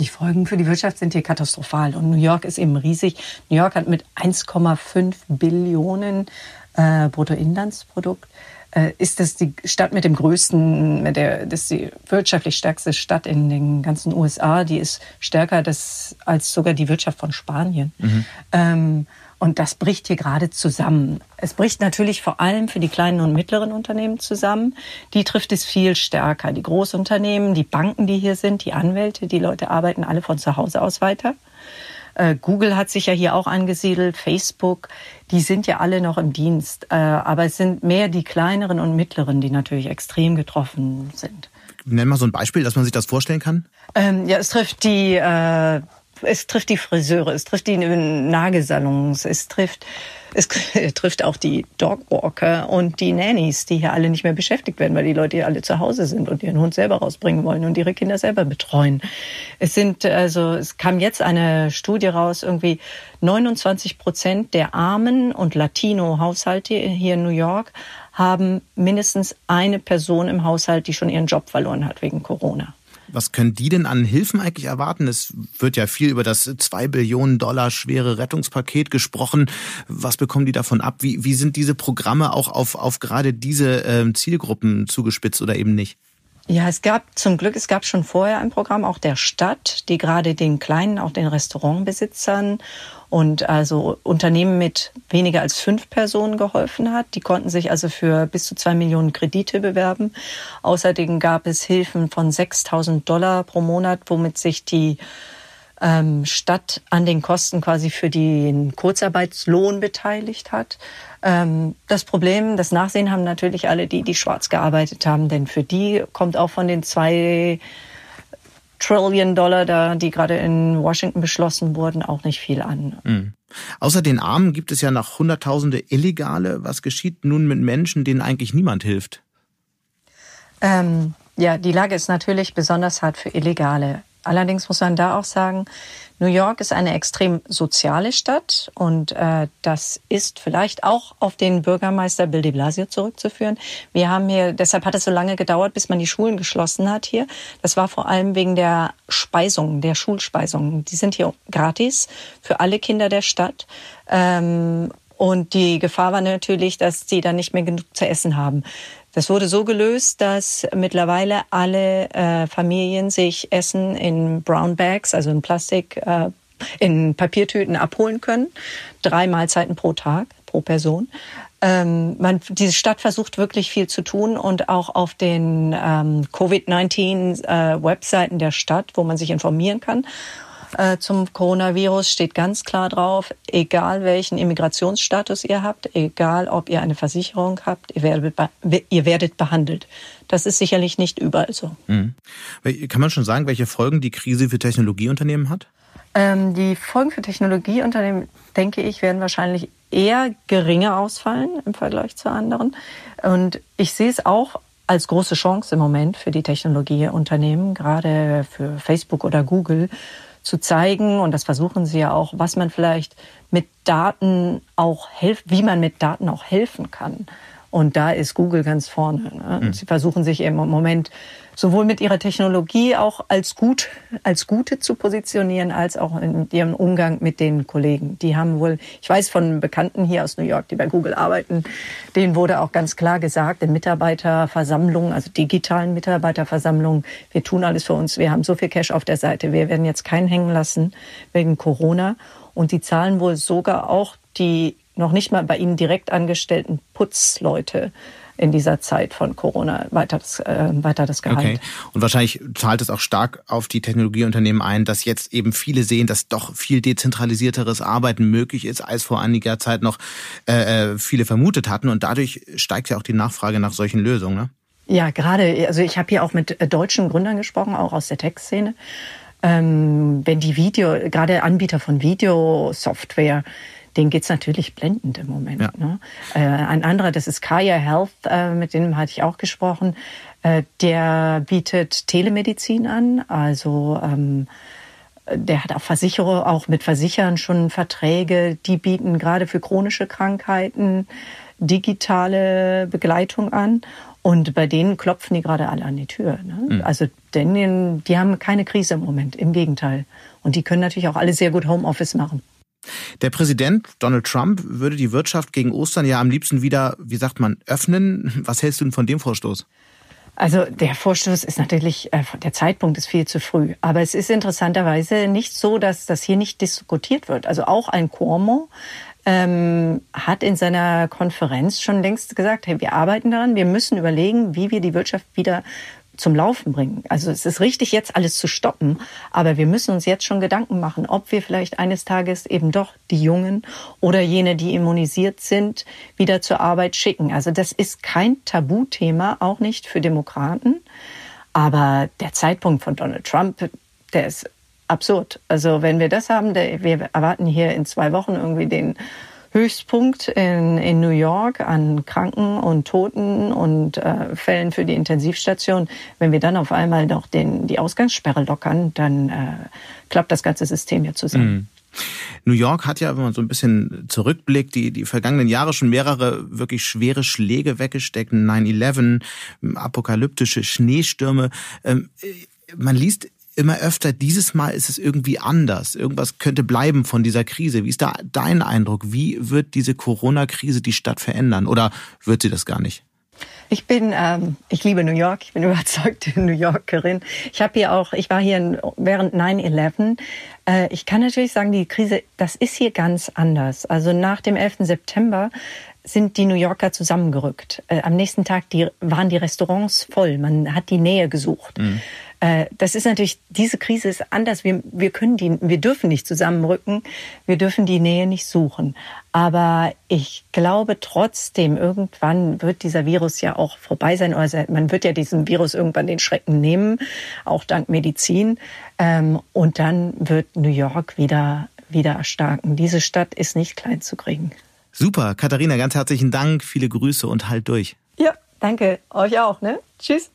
Die Folgen für die Wirtschaft sind hier katastrophal. Und New York ist eben riesig. New York hat mit 1,5 Billionen äh, Bruttoinlandsprodukt äh, ist das die Stadt mit dem größten, mit der, das ist die wirtschaftlich stärkste Stadt in den ganzen USA. Die ist stärker das, als sogar die Wirtschaft von Spanien. Mhm. Ähm, und das bricht hier gerade zusammen. Es bricht natürlich vor allem für die kleinen und mittleren Unternehmen zusammen. Die trifft es viel stärker. Die Großunternehmen, die Banken, die hier sind, die Anwälte, die Leute arbeiten alle von zu Hause aus weiter. Äh, Google hat sich ja hier auch angesiedelt, Facebook, die sind ja alle noch im Dienst. Äh, aber es sind mehr die kleineren und mittleren, die natürlich extrem getroffen sind. Nenn mal so ein Beispiel, dass man sich das vorstellen kann. Ähm, ja, es trifft die, äh, es trifft die Friseure, es trifft die Nagelsalons, es trifft es trifft auch die Dogwalker und die Nannies, die hier alle nicht mehr beschäftigt werden, weil die Leute hier alle zu Hause sind und ihren Hund selber rausbringen wollen und ihre Kinder selber betreuen. Es sind also, es kam jetzt eine Studie raus, irgendwie 29 Prozent der armen und Latino-Haushalte hier in New York haben mindestens eine Person im Haushalt, die schon ihren Job verloren hat wegen Corona. Was können die denn an Hilfen eigentlich erwarten? Es wird ja viel über das zwei Billionen Dollar schwere Rettungspaket gesprochen. Was bekommen die davon ab? Wie, wie sind diese Programme auch auf, auf gerade diese äh, Zielgruppen zugespitzt oder eben nicht? Ja, es gab zum Glück, es gab schon vorher ein Programm auch der Stadt, die gerade den kleinen, auch den Restaurantbesitzern und also Unternehmen mit weniger als fünf Personen geholfen hat. Die konnten sich also für bis zu zwei Millionen Kredite bewerben. Außerdem gab es Hilfen von 6000 Dollar pro Monat, womit sich die ähm, Stadt an den Kosten quasi für den Kurzarbeitslohn beteiligt hat. Ähm, das Problem, das Nachsehen haben natürlich alle die, die schwarz gearbeitet haben, denn für die kommt auch von den zwei Trillion Dollar, da, die gerade in Washington beschlossen wurden, auch nicht viel an. Mhm. Außer den Armen gibt es ja noch Hunderttausende Illegale. Was geschieht nun mit Menschen, denen eigentlich niemand hilft? Ähm, ja, die Lage ist natürlich besonders hart für Illegale. Allerdings muss man da auch sagen, New York ist eine extrem soziale Stadt und äh, das ist vielleicht auch auf den Bürgermeister Bill de Blasio zurückzuführen. Wir haben hier, deshalb hat es so lange gedauert, bis man die Schulen geschlossen hat hier. Das war vor allem wegen der Speisung, der Schulspeisung. Die sind hier gratis für alle Kinder der Stadt. Ähm, und die Gefahr war natürlich, dass sie dann nicht mehr genug zu essen haben. Das wurde so gelöst, dass mittlerweile alle äh, Familien sich Essen in Brown Bags, also in Plastik, äh, in Papiertüten abholen können. Drei Mahlzeiten pro Tag, pro Person. Ähm, man, diese Stadt versucht wirklich viel zu tun und auch auf den ähm, Covid-19-Webseiten äh, der Stadt, wo man sich informieren kann, äh, zum Coronavirus steht ganz klar drauf, egal welchen Immigrationsstatus ihr habt, egal ob ihr eine Versicherung habt, ihr werdet, ihr werdet behandelt. Das ist sicherlich nicht überall so. Mhm. Kann man schon sagen, welche Folgen die Krise für Technologieunternehmen hat? Ähm, die Folgen für Technologieunternehmen, denke ich, werden wahrscheinlich eher geringer ausfallen im Vergleich zu anderen. Und ich sehe es auch als große Chance im Moment für die Technologieunternehmen, gerade für Facebook oder Google, zu zeigen, und das versuchen sie ja auch, was man vielleicht mit Daten auch helfen, wie man mit Daten auch helfen kann. Und da ist Google ganz vorne. Ne? Mhm. Sie versuchen sich im Moment sowohl mit ihrer Technologie auch als gut, als Gute zu positionieren, als auch in ihrem Umgang mit den Kollegen. Die haben wohl, ich weiß von Bekannten hier aus New York, die bei Google arbeiten, denen wurde auch ganz klar gesagt, in Mitarbeiterversammlungen, also digitalen Mitarbeiterversammlungen, wir tun alles für uns, wir haben so viel Cash auf der Seite, wir werden jetzt keinen hängen lassen wegen Corona. Und die zahlen wohl sogar auch die noch nicht mal bei ihnen direkt angestellten Putzleute in dieser Zeit von Corona weiter das, äh, weiter das Gehalt. Okay. Und wahrscheinlich zahlt es auch stark auf die Technologieunternehmen ein, dass jetzt eben viele sehen, dass doch viel dezentralisierteres Arbeiten möglich ist, als vor einiger Zeit noch äh, äh viele vermutet hatten. Und dadurch steigt ja auch die Nachfrage nach solchen Lösungen. Ne? Ja, gerade, also ich habe hier auch mit äh, deutschen Gründern gesprochen, auch aus der Tech-Szene. Ähm, wenn die Video, gerade Anbieter von Videosoftware, denen geht's natürlich blendend im Moment. Ja. Ne? Äh, ein anderer, das ist Kaya Health, äh, mit dem hatte ich auch gesprochen, äh, der bietet Telemedizin an, also ähm, der hat auch Versicherer, auch mit Versichern schon Verträge, die bieten gerade für chronische Krankheiten digitale Begleitung an. Und bei denen klopfen die gerade alle an die Tür. Ne? Mhm. Also denn die haben keine Krise im Moment, im Gegenteil. Und die können natürlich auch alle sehr gut Homeoffice machen. Der Präsident Donald Trump würde die Wirtschaft gegen Ostern ja am liebsten wieder, wie sagt man, öffnen. Was hältst du denn von dem Vorstoß? Also der Vorstoß ist natürlich, äh, der Zeitpunkt ist viel zu früh. Aber es ist interessanterweise nicht so, dass das hier nicht diskutiert wird. Also auch ein Cuomo ähm, hat in seiner Konferenz schon längst gesagt, hey, wir arbeiten daran, wir müssen überlegen, wie wir die Wirtschaft wieder zum Laufen bringen. Also es ist richtig, jetzt alles zu stoppen, aber wir müssen uns jetzt schon Gedanken machen, ob wir vielleicht eines Tages eben doch die Jungen oder jene, die immunisiert sind, wieder zur Arbeit schicken. Also das ist kein Tabuthema, auch nicht für Demokraten. Aber der Zeitpunkt von Donald Trump, der ist absurd. Also wenn wir das haben, wir erwarten hier in zwei Wochen irgendwie den Höchstpunkt in, in New York an Kranken und Toten und äh, Fällen für die Intensivstation. Wenn wir dann auf einmal noch den, die Ausgangssperre lockern, dann äh, klappt das ganze System ja zusammen. Mhm. New York hat ja, wenn man so ein bisschen zurückblickt, die, die vergangenen Jahre schon mehrere wirklich schwere Schläge weggesteckt. 9-11, apokalyptische Schneestürme. Ähm, man liest immer öfter, dieses Mal ist es irgendwie anders. Irgendwas könnte bleiben von dieser Krise. Wie ist da dein Eindruck? Wie wird diese Corona-Krise die Stadt verändern? Oder wird sie das gar nicht? Ich bin, ähm, ich liebe New York. Ich bin überzeugte New Yorkerin. Ich habe hier auch, ich war hier während 9/11. Äh, ich kann natürlich sagen, die Krise, das ist hier ganz anders. Also nach dem 11. September sind die New Yorker zusammengerückt. Äh, am nächsten Tag die, waren die Restaurants voll. Man hat die Nähe gesucht. Mhm. Äh, das ist natürlich, diese Krise ist anders. Wir, wir können die, wir dürfen nicht zusammenrücken. Wir dürfen die Nähe nicht suchen. Aber ich glaube trotzdem, irgendwann wird dieser Virus ja auch vorbei sein. Oder man wird ja diesem Virus irgendwann den Schrecken nehmen, auch dank Medizin. Ähm, und dann wird New York wieder, wieder erstarken. Diese Stadt ist nicht klein zu kriegen. Super, Katharina, ganz herzlichen Dank. Viele Grüße und halt durch. Ja, danke. Euch auch, ne? Tschüss.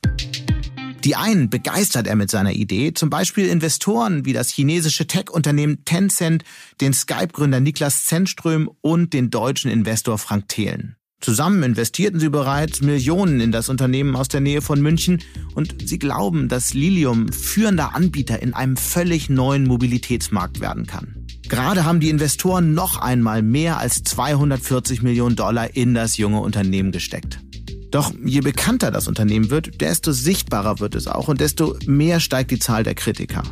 Die einen begeistert er mit seiner Idee, zum Beispiel Investoren wie das chinesische Tech-Unternehmen Tencent, den Skype-Gründer Niklas Zennström und den deutschen Investor Frank Thelen. Zusammen investierten sie bereits Millionen in das Unternehmen aus der Nähe von München und sie glauben, dass Lilium führender Anbieter in einem völlig neuen Mobilitätsmarkt werden kann. Gerade haben die Investoren noch einmal mehr als 240 Millionen Dollar in das junge Unternehmen gesteckt. Doch je bekannter das Unternehmen wird, desto sichtbarer wird es auch und desto mehr steigt die Zahl der Kritiker.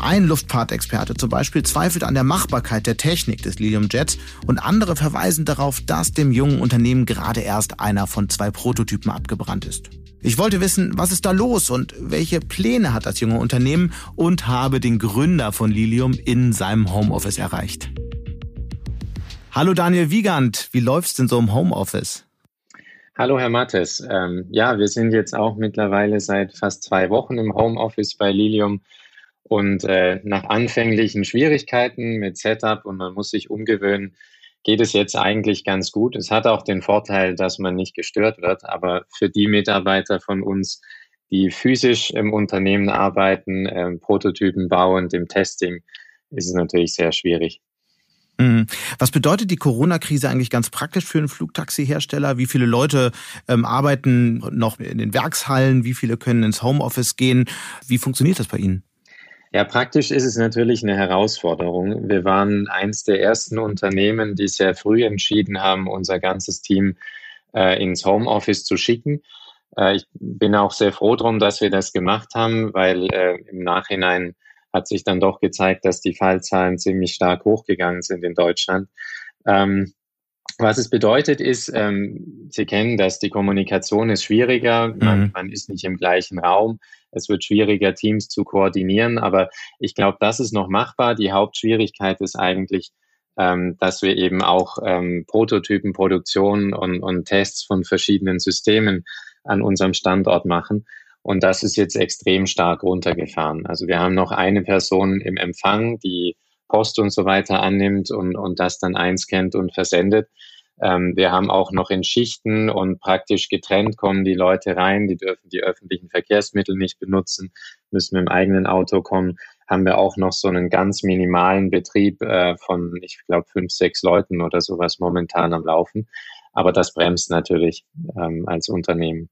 Ein Luftfahrtexperte zum Beispiel zweifelt an der Machbarkeit der Technik des Lilium Jets und andere verweisen darauf, dass dem jungen Unternehmen gerade erst einer von zwei Prototypen abgebrannt ist. Ich wollte wissen, was ist da los und welche Pläne hat das junge Unternehmen und habe den Gründer von Lilium in seinem Homeoffice erreicht. Hallo Daniel Wiegand, wie läuft's denn so im Homeoffice? Hallo, Herr Mattes. Ähm, ja, wir sind jetzt auch mittlerweile seit fast zwei Wochen im Homeoffice bei Lilium und äh, nach anfänglichen Schwierigkeiten mit Setup und man muss sich umgewöhnen, geht es jetzt eigentlich ganz gut. Es hat auch den Vorteil, dass man nicht gestört wird, aber für die Mitarbeiter von uns, die physisch im Unternehmen arbeiten, äh, Prototypen bauen, im Testing, ist es natürlich sehr schwierig. Mhm. Was bedeutet die Corona-Krise eigentlich ganz praktisch für einen Flugtaxi-Hersteller? Wie viele Leute ähm, arbeiten noch in den Werkshallen? Wie viele können ins Homeoffice gehen? Wie funktioniert das bei Ihnen? Ja, praktisch ist es natürlich eine Herausforderung. Wir waren eins der ersten Unternehmen, die sehr früh entschieden haben, unser ganzes Team äh, ins Homeoffice zu schicken. Äh, ich bin auch sehr froh darum, dass wir das gemacht haben, weil äh, im Nachhinein hat sich dann doch gezeigt, dass die Fallzahlen ziemlich stark hochgegangen sind in Deutschland. Ähm, was es bedeutet ist, ähm, Sie kennen das, die Kommunikation ist schwieriger, man, mhm. man, ist nicht im gleichen Raum, es wird schwieriger, Teams zu koordinieren, aber ich glaube, das ist noch machbar. Die Hauptschwierigkeit ist eigentlich, ähm, dass wir eben auch ähm, Prototypen, Produktionen und, und Tests von verschiedenen Systemen an unserem Standort machen. Und das ist jetzt extrem stark runtergefahren. Also wir haben noch eine Person im Empfang, die Post und so weiter annimmt und, und das dann einscannt und versendet. Ähm, wir haben auch noch in Schichten und praktisch getrennt kommen die Leute rein, die dürfen die öffentlichen Verkehrsmittel nicht benutzen, müssen mit dem eigenen Auto kommen. haben wir auch noch so einen ganz minimalen Betrieb äh, von, ich glaube, fünf, sechs Leuten oder sowas momentan am Laufen. Aber das bremst natürlich ähm, als Unternehmen.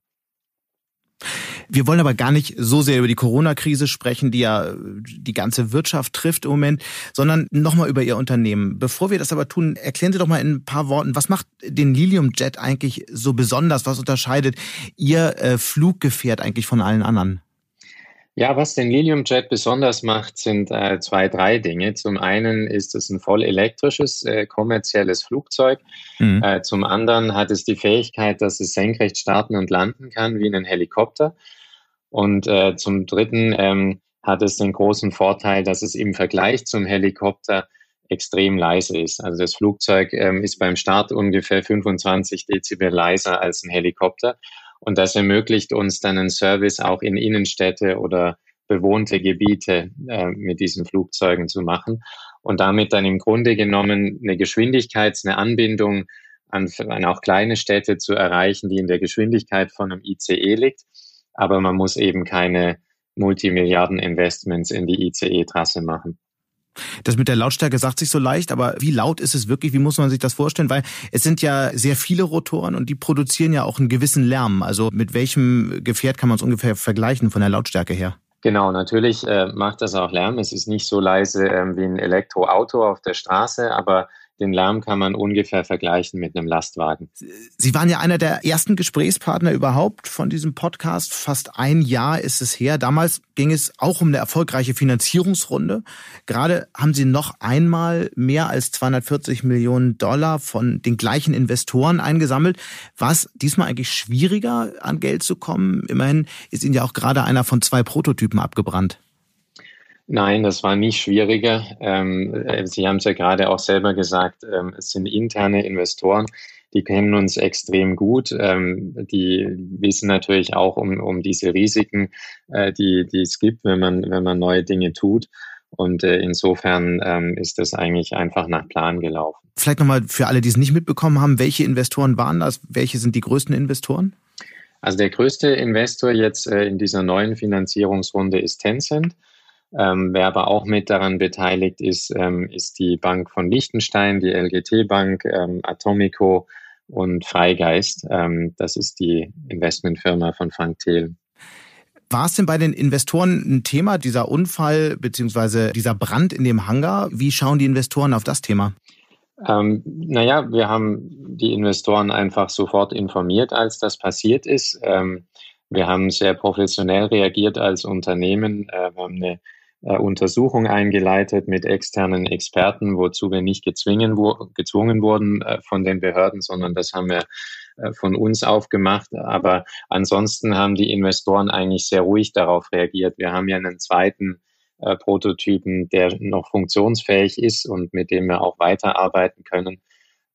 Wir wollen aber gar nicht so sehr über die Corona-Krise sprechen, die ja die ganze Wirtschaft trifft im Moment, sondern nochmal über Ihr Unternehmen. Bevor wir das aber tun, erklären Sie doch mal in ein paar Worten, was macht den Lilium Jet eigentlich so besonders? Was unterscheidet Ihr äh, Fluggefährt eigentlich von allen anderen? Ja, was den Lilium Jet besonders macht, sind äh, zwei, drei Dinge. Zum einen ist es ein voll elektrisches, äh, kommerzielles Flugzeug. Mhm. Äh, zum anderen hat es die Fähigkeit, dass es senkrecht starten und landen kann wie ein Helikopter. Und äh, zum dritten ähm, hat es den großen Vorteil, dass es im Vergleich zum Helikopter extrem leise ist. Also das Flugzeug ähm, ist beim Start ungefähr 25 Dezibel leiser als ein Helikopter. Und das ermöglicht uns dann einen Service auch in Innenstädte oder bewohnte Gebiete äh, mit diesen Flugzeugen zu machen und damit dann im Grunde genommen eine Geschwindigkeit, eine Anbindung an, an auch kleine Städte zu erreichen, die in der Geschwindigkeit von einem ICE liegt. Aber man muss eben keine Multimilliarden-Investments in die ICE-Trasse machen. Das mit der Lautstärke sagt sich so leicht, aber wie laut ist es wirklich? Wie muss man sich das vorstellen? Weil es sind ja sehr viele Rotoren und die produzieren ja auch einen gewissen Lärm. Also mit welchem Gefährt kann man es ungefähr vergleichen von der Lautstärke her? Genau, natürlich äh, macht das auch Lärm. Es ist nicht so leise äh, wie ein Elektroauto auf der Straße, aber den Lärm kann man ungefähr vergleichen mit einem Lastwagen. Sie waren ja einer der ersten Gesprächspartner überhaupt von diesem Podcast. Fast ein Jahr ist es her. Damals ging es auch um eine erfolgreiche Finanzierungsrunde. Gerade haben Sie noch einmal mehr als 240 Millionen Dollar von den gleichen Investoren eingesammelt. War es diesmal eigentlich schwieriger, an Geld zu kommen? Immerhin ist Ihnen ja auch gerade einer von zwei Prototypen abgebrannt. Nein, das war nicht schwieriger. Ähm, äh, Sie haben es ja gerade auch selber gesagt, ähm, es sind interne Investoren, die kennen uns extrem gut. Ähm, die wissen natürlich auch um, um diese Risiken, äh, die, die es gibt, wenn man, wenn man neue Dinge tut. Und äh, insofern ähm, ist das eigentlich einfach nach Plan gelaufen. Vielleicht nochmal für alle, die es nicht mitbekommen haben, welche Investoren waren das? Welche sind die größten Investoren? Also der größte Investor jetzt äh, in dieser neuen Finanzierungsrunde ist Tencent. Ähm, wer aber auch mit daran beteiligt ist, ähm, ist die Bank von Liechtenstein, die LGT Bank, ähm, Atomico und Freigeist. Ähm, das ist die Investmentfirma von Frank Thelen. War es denn bei den Investoren ein Thema, dieser Unfall beziehungsweise dieser Brand in dem Hangar? Wie schauen die Investoren auf das Thema? Ähm, naja, wir haben die Investoren einfach sofort informiert, als das passiert ist. Ähm, wir haben sehr professionell reagiert als Unternehmen. Äh, wir haben eine äh, Untersuchung eingeleitet mit externen Experten, wozu wir nicht gezwungen, gezwungen wurden äh, von den Behörden, sondern das haben wir äh, von uns aufgemacht. Aber ansonsten haben die Investoren eigentlich sehr ruhig darauf reagiert. Wir haben ja einen zweiten Prototypen, der noch funktionsfähig ist und mit dem wir auch weiterarbeiten können.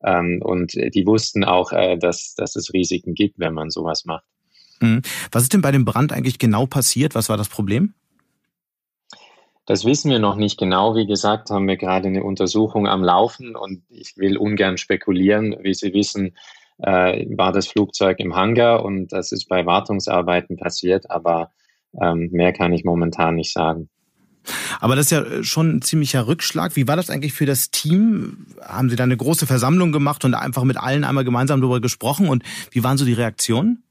Ähm, und die wussten auch, dass, dass es Risiken gibt, wenn man sowas macht. Mhm. Was ist denn bei dem Brand eigentlich genau passiert? Was war das Problem? Das wissen wir noch nicht genau. Wie gesagt, haben wir gerade eine Untersuchung am Laufen und ich will ungern spekulieren. Wie Sie wissen, äh, war das Flugzeug im Hangar und das ist bei Wartungsarbeiten passiert, aber ähm, mehr kann ich momentan nicht sagen. Aber das ist ja schon ein ziemlicher Rückschlag. Wie war das eigentlich für das Team? Haben Sie da eine große Versammlung gemacht und einfach mit allen einmal gemeinsam darüber gesprochen? Und wie waren so die Reaktionen?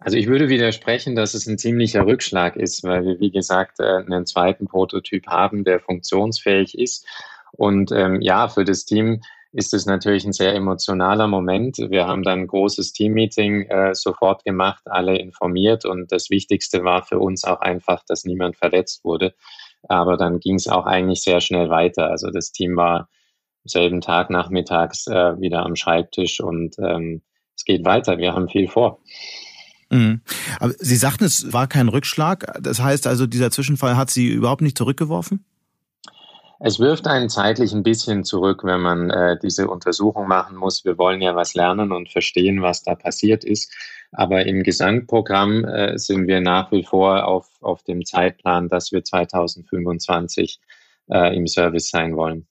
Also ich würde widersprechen, dass es ein ziemlicher Rückschlag ist, weil wir, wie gesagt, äh, einen zweiten Prototyp haben, der funktionsfähig ist. Und ähm, ja, für das Team ist es natürlich ein sehr emotionaler Moment. Wir haben dann ein großes Teammeeting äh, sofort gemacht, alle informiert und das Wichtigste war für uns auch einfach, dass niemand verletzt wurde. Aber dann ging es auch eigentlich sehr schnell weiter. Also das Team war am selben Tag nachmittags äh, wieder am Schreibtisch und ähm, es geht weiter. Wir haben viel vor. Mhm. Aber Sie sagten, es war kein Rückschlag. Das heißt also, dieser Zwischenfall hat Sie überhaupt nicht zurückgeworfen? Es wirft einen zeitlich ein bisschen zurück, wenn man äh, diese Untersuchung machen muss. Wir wollen ja was lernen und verstehen, was da passiert ist. Aber im Gesamtprogramm äh, sind wir nach wie vor auf, auf dem Zeitplan, dass wir 2025 äh, im Service sein wollen.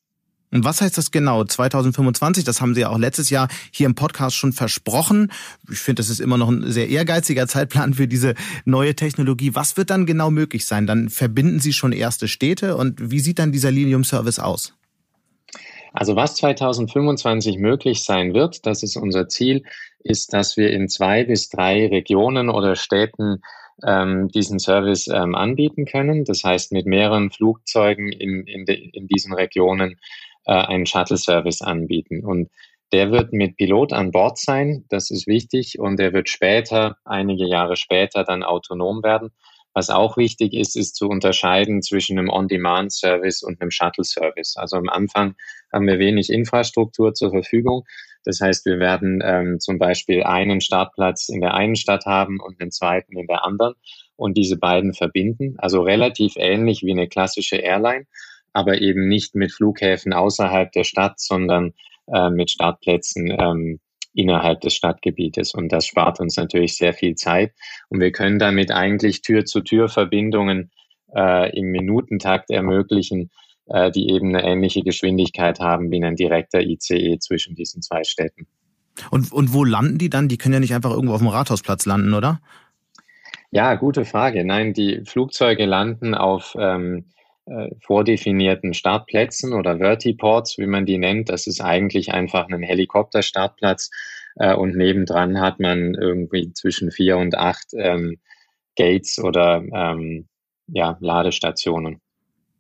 Und was heißt das genau? 2025, das haben Sie ja auch letztes Jahr hier im Podcast schon versprochen. Ich finde, das ist immer noch ein sehr ehrgeiziger Zeitplan für diese neue Technologie. Was wird dann genau möglich sein? Dann verbinden Sie schon erste Städte und wie sieht dann dieser Lilium-Service aus? Also was 2025 möglich sein wird, das ist unser Ziel, ist, dass wir in zwei bis drei Regionen oder Städten ähm, diesen Service ähm, anbieten können. Das heißt, mit mehreren Flugzeugen in, in, de, in diesen Regionen äh, einen Shuttle-Service anbieten. Und der wird mit Pilot an Bord sein, das ist wichtig, und der wird später, einige Jahre später, dann autonom werden. Was auch wichtig ist, ist zu unterscheiden zwischen einem On-Demand-Service und einem Shuttle-Service. Also am Anfang haben wir wenig Infrastruktur zur Verfügung. Das heißt, wir werden ähm, zum Beispiel einen Startplatz in der einen Stadt haben und einen zweiten in der anderen und diese beiden verbinden. Also relativ ähnlich wie eine klassische Airline, aber eben nicht mit Flughäfen außerhalb der Stadt, sondern äh, mit Startplätzen ähm, innerhalb des Stadtgebietes. Und das spart uns natürlich sehr viel Zeit. Und wir können damit eigentlich Tür-zu-Tür-Verbindungen äh, im Minutentakt ermöglichen, äh, die eben eine ähnliche Geschwindigkeit haben wie ein direkter ICE zwischen diesen zwei Städten. Und, und wo landen die dann? Die können ja nicht einfach irgendwo auf dem Rathausplatz landen, oder? Ja, gute Frage. Nein, die Flugzeuge landen auf ähm, äh, vordefinierten Startplätzen oder Vertiports, wie man die nennt. Das ist eigentlich einfach ein Helikopterstartplatz äh, und nebendran hat man irgendwie zwischen vier und acht ähm, Gates oder ähm, ja, Ladestationen.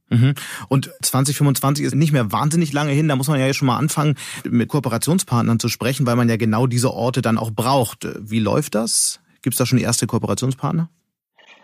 Mhm. Und 2025 ist nicht mehr wahnsinnig lange hin. Da muss man ja schon mal anfangen, mit Kooperationspartnern zu sprechen, weil man ja genau diese Orte dann auch braucht. Wie läuft das? Gibt es da schon erste Kooperationspartner?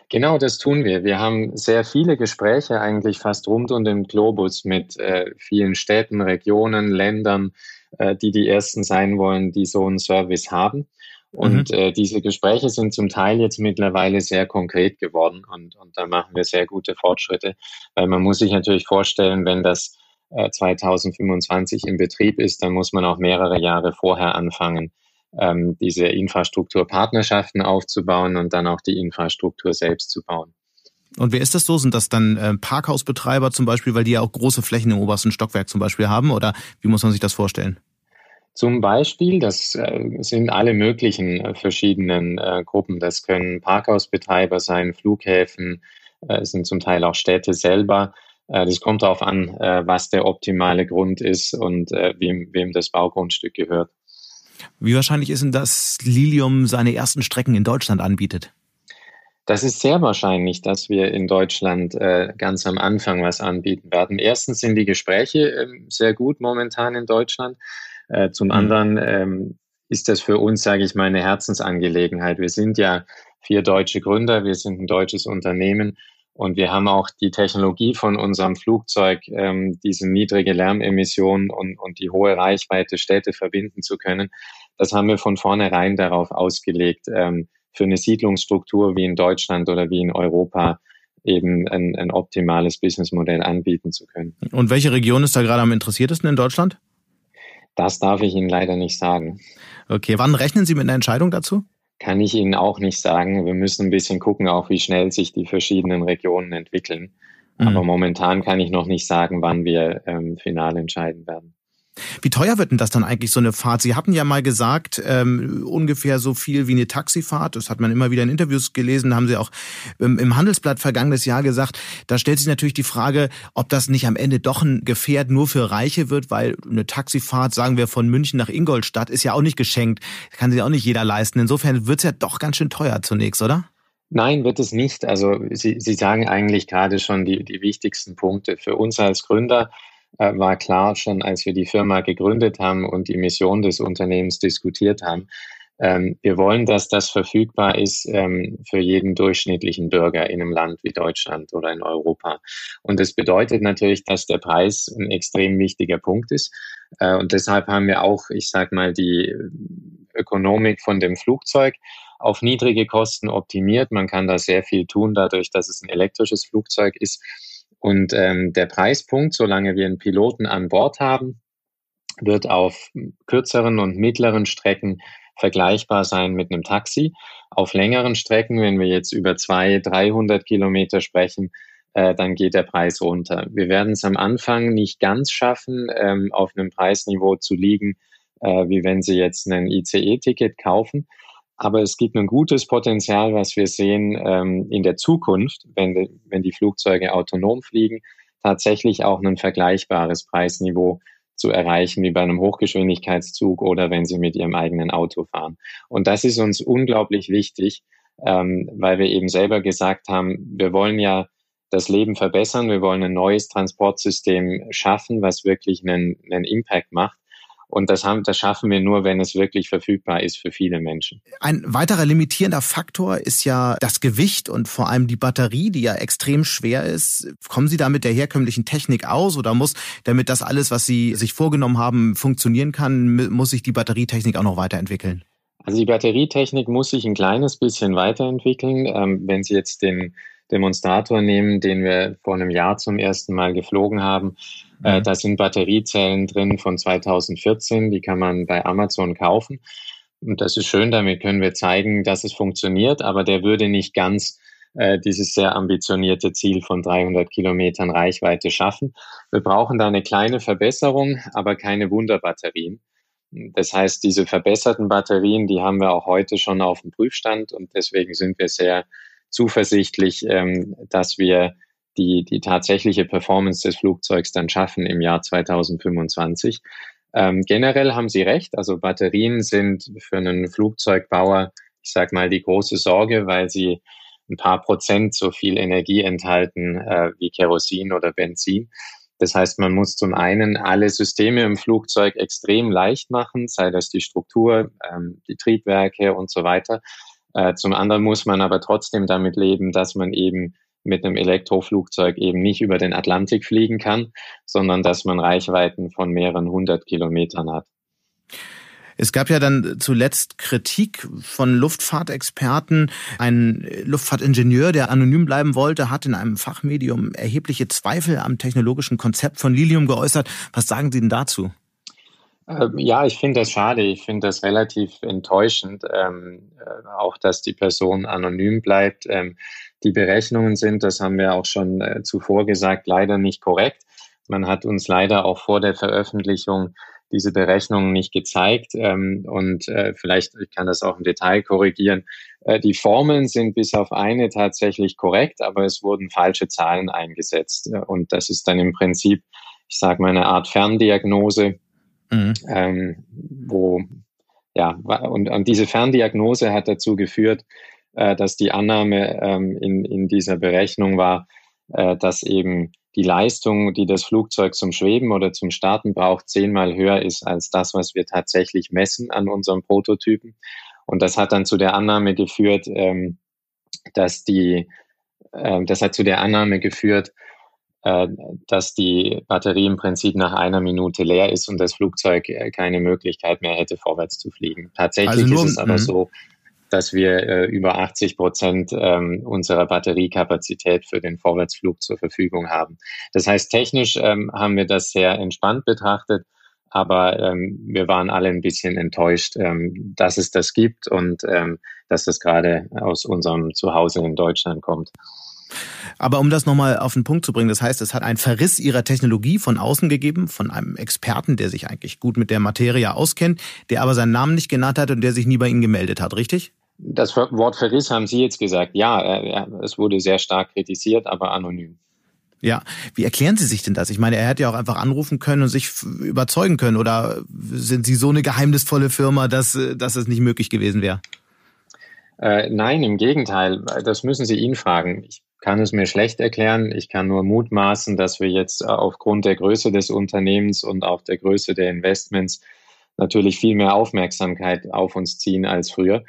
Genau, das tun wir. Wir haben sehr viele Gespräche eigentlich fast rund um den Globus mit äh, vielen Städten, Regionen, Ländern, äh, die die ersten sein wollen, die so einen Service haben. Und mhm. äh, diese Gespräche sind zum Teil jetzt mittlerweile sehr konkret geworden und, und da machen wir sehr gute Fortschritte, weil man muss sich natürlich vorstellen, wenn das äh, 2025 in Betrieb ist, dann muss man auch mehrere Jahre vorher anfangen, ähm, diese Infrastrukturpartnerschaften aufzubauen und dann auch die Infrastruktur selbst zu bauen. Und wer ist das so? Sind das dann äh, Parkhausbetreiber zum Beispiel, weil die ja auch große Flächen im obersten Stockwerk zum Beispiel haben? Oder wie muss man sich das vorstellen? Zum Beispiel, das äh, sind alle möglichen äh, verschiedenen äh, Gruppen. Das können Parkhausbetreiber sein, Flughäfen, es sind zum Teil auch Städte selber. das kommt darauf an, was der optimale Grund ist und wem, wem das Baugrundstück gehört. Wie wahrscheinlich ist denn, dass Lilium seine ersten Strecken in Deutschland anbietet? Das ist sehr wahrscheinlich, dass wir in Deutschland äh, ganz am Anfang was anbieten werden. Erstens sind die Gespräche äh, sehr gut momentan in Deutschland. Äh, zum mhm. anderen ähm, ist das für uns, sage ich mal, eine Herzensangelegenheit. Wir sind ja vier deutsche Gründer, wir sind ein deutsches Unternehmen und wir haben auch die Technologie von unserem Flugzeug, ähm, diese niedrige Lärmemission und, und die hohe Reichweite Städte verbinden zu können. Das haben wir von vornherein darauf ausgelegt, ähm, für eine Siedlungsstruktur wie in Deutschland oder wie in Europa eben ein, ein optimales Businessmodell anbieten zu können. Und welche Region ist da gerade am interessiertesten in Deutschland? Das darf ich Ihnen leider nicht sagen. Okay, wann rechnen Sie mit einer Entscheidung dazu? Kann ich Ihnen auch nicht sagen. Wir müssen ein bisschen gucken, auch wie schnell sich die verschiedenen Regionen entwickeln. Mhm. Aber momentan kann ich noch nicht sagen, wann wir ähm, final entscheiden werden. Wie teuer wird denn das dann eigentlich so eine Fahrt? Sie hatten ja mal gesagt, ähm, ungefähr so viel wie eine Taxifahrt. Das hat man immer wieder in Interviews gelesen, haben Sie auch ähm, im Handelsblatt vergangenes Jahr gesagt. Da stellt sich natürlich die Frage, ob das nicht am Ende doch ein Gefährt nur für Reiche wird, weil eine Taxifahrt, sagen wir, von München nach Ingolstadt ist ja auch nicht geschenkt. Das kann sich auch nicht jeder leisten. Insofern wird es ja doch ganz schön teuer zunächst, oder? Nein, wird es nicht. Also Sie, Sie sagen eigentlich gerade schon die, die wichtigsten Punkte. Für uns als Gründer war klar schon, als wir die Firma gegründet haben und die Mission des Unternehmens diskutiert haben. Ähm, wir wollen, dass das verfügbar ist ähm, für jeden durchschnittlichen Bürger in einem Land wie Deutschland oder in Europa. Und das bedeutet natürlich, dass der Preis ein extrem wichtiger Punkt ist. Äh, und deshalb haben wir auch, ich sage mal, die Ökonomik von dem Flugzeug auf niedrige Kosten optimiert. Man kann da sehr viel tun, dadurch, dass es ein elektrisches Flugzeug ist. Und ähm, der Preispunkt, solange wir einen Piloten an Bord haben, wird auf kürzeren und mittleren Strecken vergleichbar sein mit einem Taxi. Auf längeren Strecken, wenn wir jetzt über 200, 300 Kilometer sprechen, äh, dann geht der Preis runter. Wir werden es am Anfang nicht ganz schaffen, ähm, auf einem Preisniveau zu liegen, äh, wie wenn Sie jetzt ein ICE-Ticket kaufen. Aber es gibt ein gutes Potenzial, was wir sehen ähm, in der Zukunft, wenn, wenn die Flugzeuge autonom fliegen, tatsächlich auch ein vergleichbares Preisniveau zu erreichen wie bei einem Hochgeschwindigkeitszug oder wenn sie mit ihrem eigenen Auto fahren. Und das ist uns unglaublich wichtig, ähm, weil wir eben selber gesagt haben, wir wollen ja das Leben verbessern, wir wollen ein neues Transportsystem schaffen, was wirklich einen, einen Impact macht. Und das, haben, das schaffen wir nur, wenn es wirklich verfügbar ist für viele Menschen. Ein weiterer limitierender Faktor ist ja das Gewicht und vor allem die Batterie, die ja extrem schwer ist. Kommen Sie da mit der herkömmlichen Technik aus oder muss, damit das alles, was Sie sich vorgenommen haben, funktionieren kann, muss sich die Batterietechnik auch noch weiterentwickeln? Also die Batterietechnik muss sich ein kleines bisschen weiterentwickeln. Ähm, wenn Sie jetzt den Demonstrator nehmen, den wir vor einem Jahr zum ersten Mal geflogen haben. Äh, mhm. da sind Batteriezellen drin von 2014, die kann man bei Amazon kaufen. Und das ist schön, damit können wir zeigen, dass es funktioniert, aber der würde nicht ganz äh, dieses sehr ambitionierte Ziel von 300 Kilometern Reichweite schaffen. Wir brauchen da eine kleine Verbesserung, aber keine Wunderbatterien. Das heißt, diese verbesserten Batterien, die haben wir auch heute schon auf dem Prüfstand und deswegen sind wir sehr zuversichtlich, ähm, dass wir die, die tatsächliche Performance des Flugzeugs dann schaffen im Jahr 2025. Ähm, generell haben Sie recht, also Batterien sind für einen Flugzeugbauer, ich sage mal, die große Sorge, weil sie ein paar Prozent so viel Energie enthalten äh, wie Kerosin oder Benzin. Das heißt, man muss zum einen alle Systeme im Flugzeug extrem leicht machen, sei das die Struktur, ähm, die Triebwerke und so weiter. Äh, zum anderen muss man aber trotzdem damit leben, dass man eben mit einem Elektroflugzeug eben nicht über den Atlantik fliegen kann, sondern dass man Reichweiten von mehreren hundert Kilometern hat. Es gab ja dann zuletzt Kritik von Luftfahrtexperten. Ein Luftfahrtingenieur, der anonym bleiben wollte, hat in einem Fachmedium erhebliche Zweifel am technologischen Konzept von Lilium geäußert. Was sagen Sie denn dazu? Ähm, ja, ich finde das schade. Ich finde das relativ enttäuschend, ähm, äh, auch dass die Person anonym bleibt. Ähm, die Berechnungen sind, das haben wir auch schon äh, zuvor gesagt, leider nicht korrekt. Man hat uns leider auch vor der Veröffentlichung diese Berechnungen nicht gezeigt. Ähm, und äh, vielleicht, ich kann das auch im Detail korrigieren, äh, die Formeln sind bis auf eine tatsächlich korrekt, aber es wurden falsche Zahlen eingesetzt. Und das ist dann im Prinzip, ich sage mal, eine Art Ferndiagnose Mhm. Ähm, wo, ja, und, und diese Ferndiagnose hat dazu geführt, äh, dass die Annahme ähm, in, in dieser Berechnung war, äh, dass eben die Leistung, die das Flugzeug zum Schweben oder zum Starten braucht, zehnmal höher ist als das, was wir tatsächlich messen an unserem Prototypen. Und das hat dann zu der Annahme geführt, ähm, dass die, äh, das hat zu der Annahme geführt, äh, dass die Batterie im Prinzip nach einer Minute leer ist und das Flugzeug äh, keine Möglichkeit mehr hätte, vorwärts zu fliegen. Tatsächlich also nur, ist es aber mhm. so, dass wir äh, über 80 Prozent ähm, unserer Batteriekapazität für den Vorwärtsflug zur Verfügung haben. Das heißt, technisch ähm, haben wir das sehr entspannt betrachtet, aber ähm, wir waren alle ein bisschen enttäuscht, ähm, dass es das gibt und ähm, dass das gerade aus unserem Zuhause in Deutschland kommt. Aber um das nochmal auf den Punkt zu bringen, das heißt, es hat einen Verriss ihrer Technologie von außen gegeben, von einem Experten, der sich eigentlich gut mit der Materie auskennt, der aber seinen Namen nicht genannt hat und der sich nie bei Ihnen gemeldet hat, richtig? Das Wort Verriss haben Sie jetzt gesagt. Ja, es wurde sehr stark kritisiert, aber anonym. Ja, wie erklären Sie sich denn das? Ich meine, er hätte ja auch einfach anrufen können und sich überzeugen können. Oder sind Sie so eine geheimnisvolle Firma, dass, dass es nicht möglich gewesen wäre? Äh, nein, im Gegenteil. Das müssen Sie ihn fragen. Ich kann es mir schlecht erklären. Ich kann nur mutmaßen, dass wir jetzt äh, aufgrund der Größe des Unternehmens und auch der Größe der Investments natürlich viel mehr Aufmerksamkeit auf uns ziehen als früher.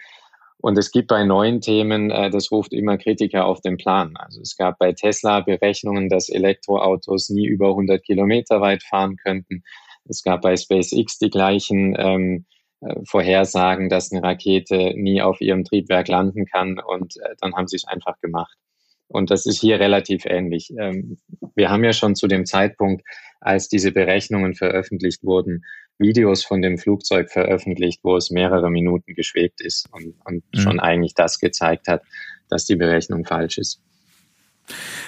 Und es gibt bei neuen Themen, äh, das ruft immer Kritiker auf den Plan. Also es gab bei Tesla Berechnungen, dass Elektroautos nie über 100 Kilometer weit fahren könnten. Es gab bei SpaceX die gleichen ähm, äh, Vorhersagen, dass eine Rakete nie auf ihrem Triebwerk landen kann. Und dann haben sie es einfach gemacht. Und das ist hier relativ ähnlich. Ähm, wir haben ja schon zu dem Zeitpunkt, als diese Berechnungen veröffentlicht wurden, Videos von dem Flugzeug veröffentlicht, wo es mehrere Minuten geschwebt ist und, und mhm. schon eigentlich das gezeigt hat, dass die Berechnung falsch ist.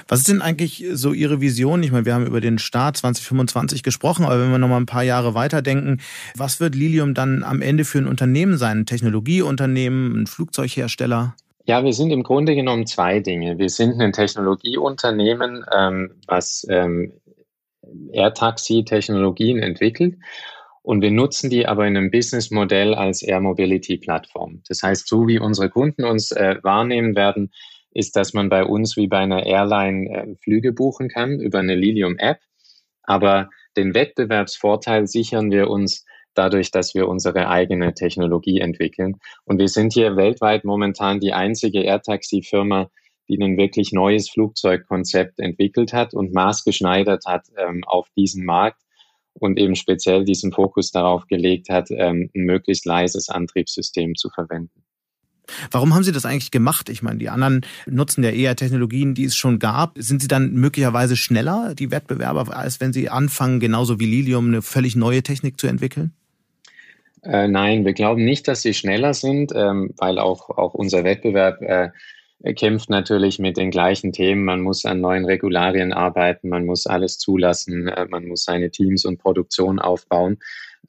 Was ist denn eigentlich so Ihre Vision? Ich meine, wir haben über den Start 2025 gesprochen, aber wenn wir noch mal ein paar Jahre weiterdenken, was wird Lilium dann am Ende für ein Unternehmen sein? Ein Technologieunternehmen, ein Flugzeughersteller? Ja, wir sind im Grunde genommen zwei Dinge. Wir sind ein Technologieunternehmen, ähm, was ähm, Air-Taxi-Technologien entwickelt. Und wir nutzen die aber in einem Businessmodell als Air Mobility Plattform. Das heißt, so wie unsere Kunden uns äh, wahrnehmen werden, ist, dass man bei uns wie bei einer Airline äh, Flüge buchen kann über eine Lilium App. Aber den Wettbewerbsvorteil sichern wir uns dadurch, dass wir unsere eigene Technologie entwickeln. Und wir sind hier weltweit momentan die einzige Airtaxi-Firma, die ein wirklich neues Flugzeugkonzept entwickelt hat und maßgeschneidert hat ähm, auf diesen Markt und eben speziell diesen Fokus darauf gelegt hat, ähm, ein möglichst leises Antriebssystem zu verwenden. Warum haben Sie das eigentlich gemacht? Ich meine, die anderen nutzen ja eher Technologien, die es schon gab. Sind Sie dann möglicherweise schneller, die Wettbewerber, als wenn Sie anfangen, genauso wie Lilium, eine völlig neue Technik zu entwickeln? Äh, nein, wir glauben nicht, dass sie schneller sind, ähm, weil auch, auch unser Wettbewerb äh, kämpft natürlich mit den gleichen Themen. Man muss an neuen Regularien arbeiten, man muss alles zulassen, äh, man muss seine Teams und Produktion aufbauen.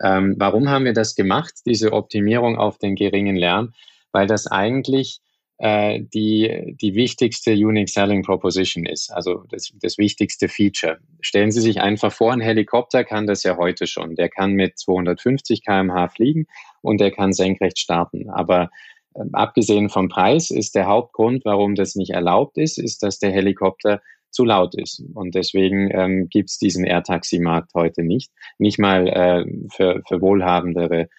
Ähm, warum haben wir das gemacht, diese Optimierung auf den geringen Lärm? Weil das eigentlich äh, die, die wichtigste Unique Selling Proposition ist, also das, das wichtigste Feature. Stellen Sie sich einfach vor, ein Helikopter kann das ja heute schon. Der kann mit 250 kmh fliegen und der kann senkrecht starten. Aber äh, abgesehen vom Preis ist der Hauptgrund, warum das nicht erlaubt ist, ist, dass der Helikopter zu laut ist. Und deswegen ähm, gibt es diesen Air-Taxi-Markt heute nicht. Nicht mal äh, für, für wohlhabendere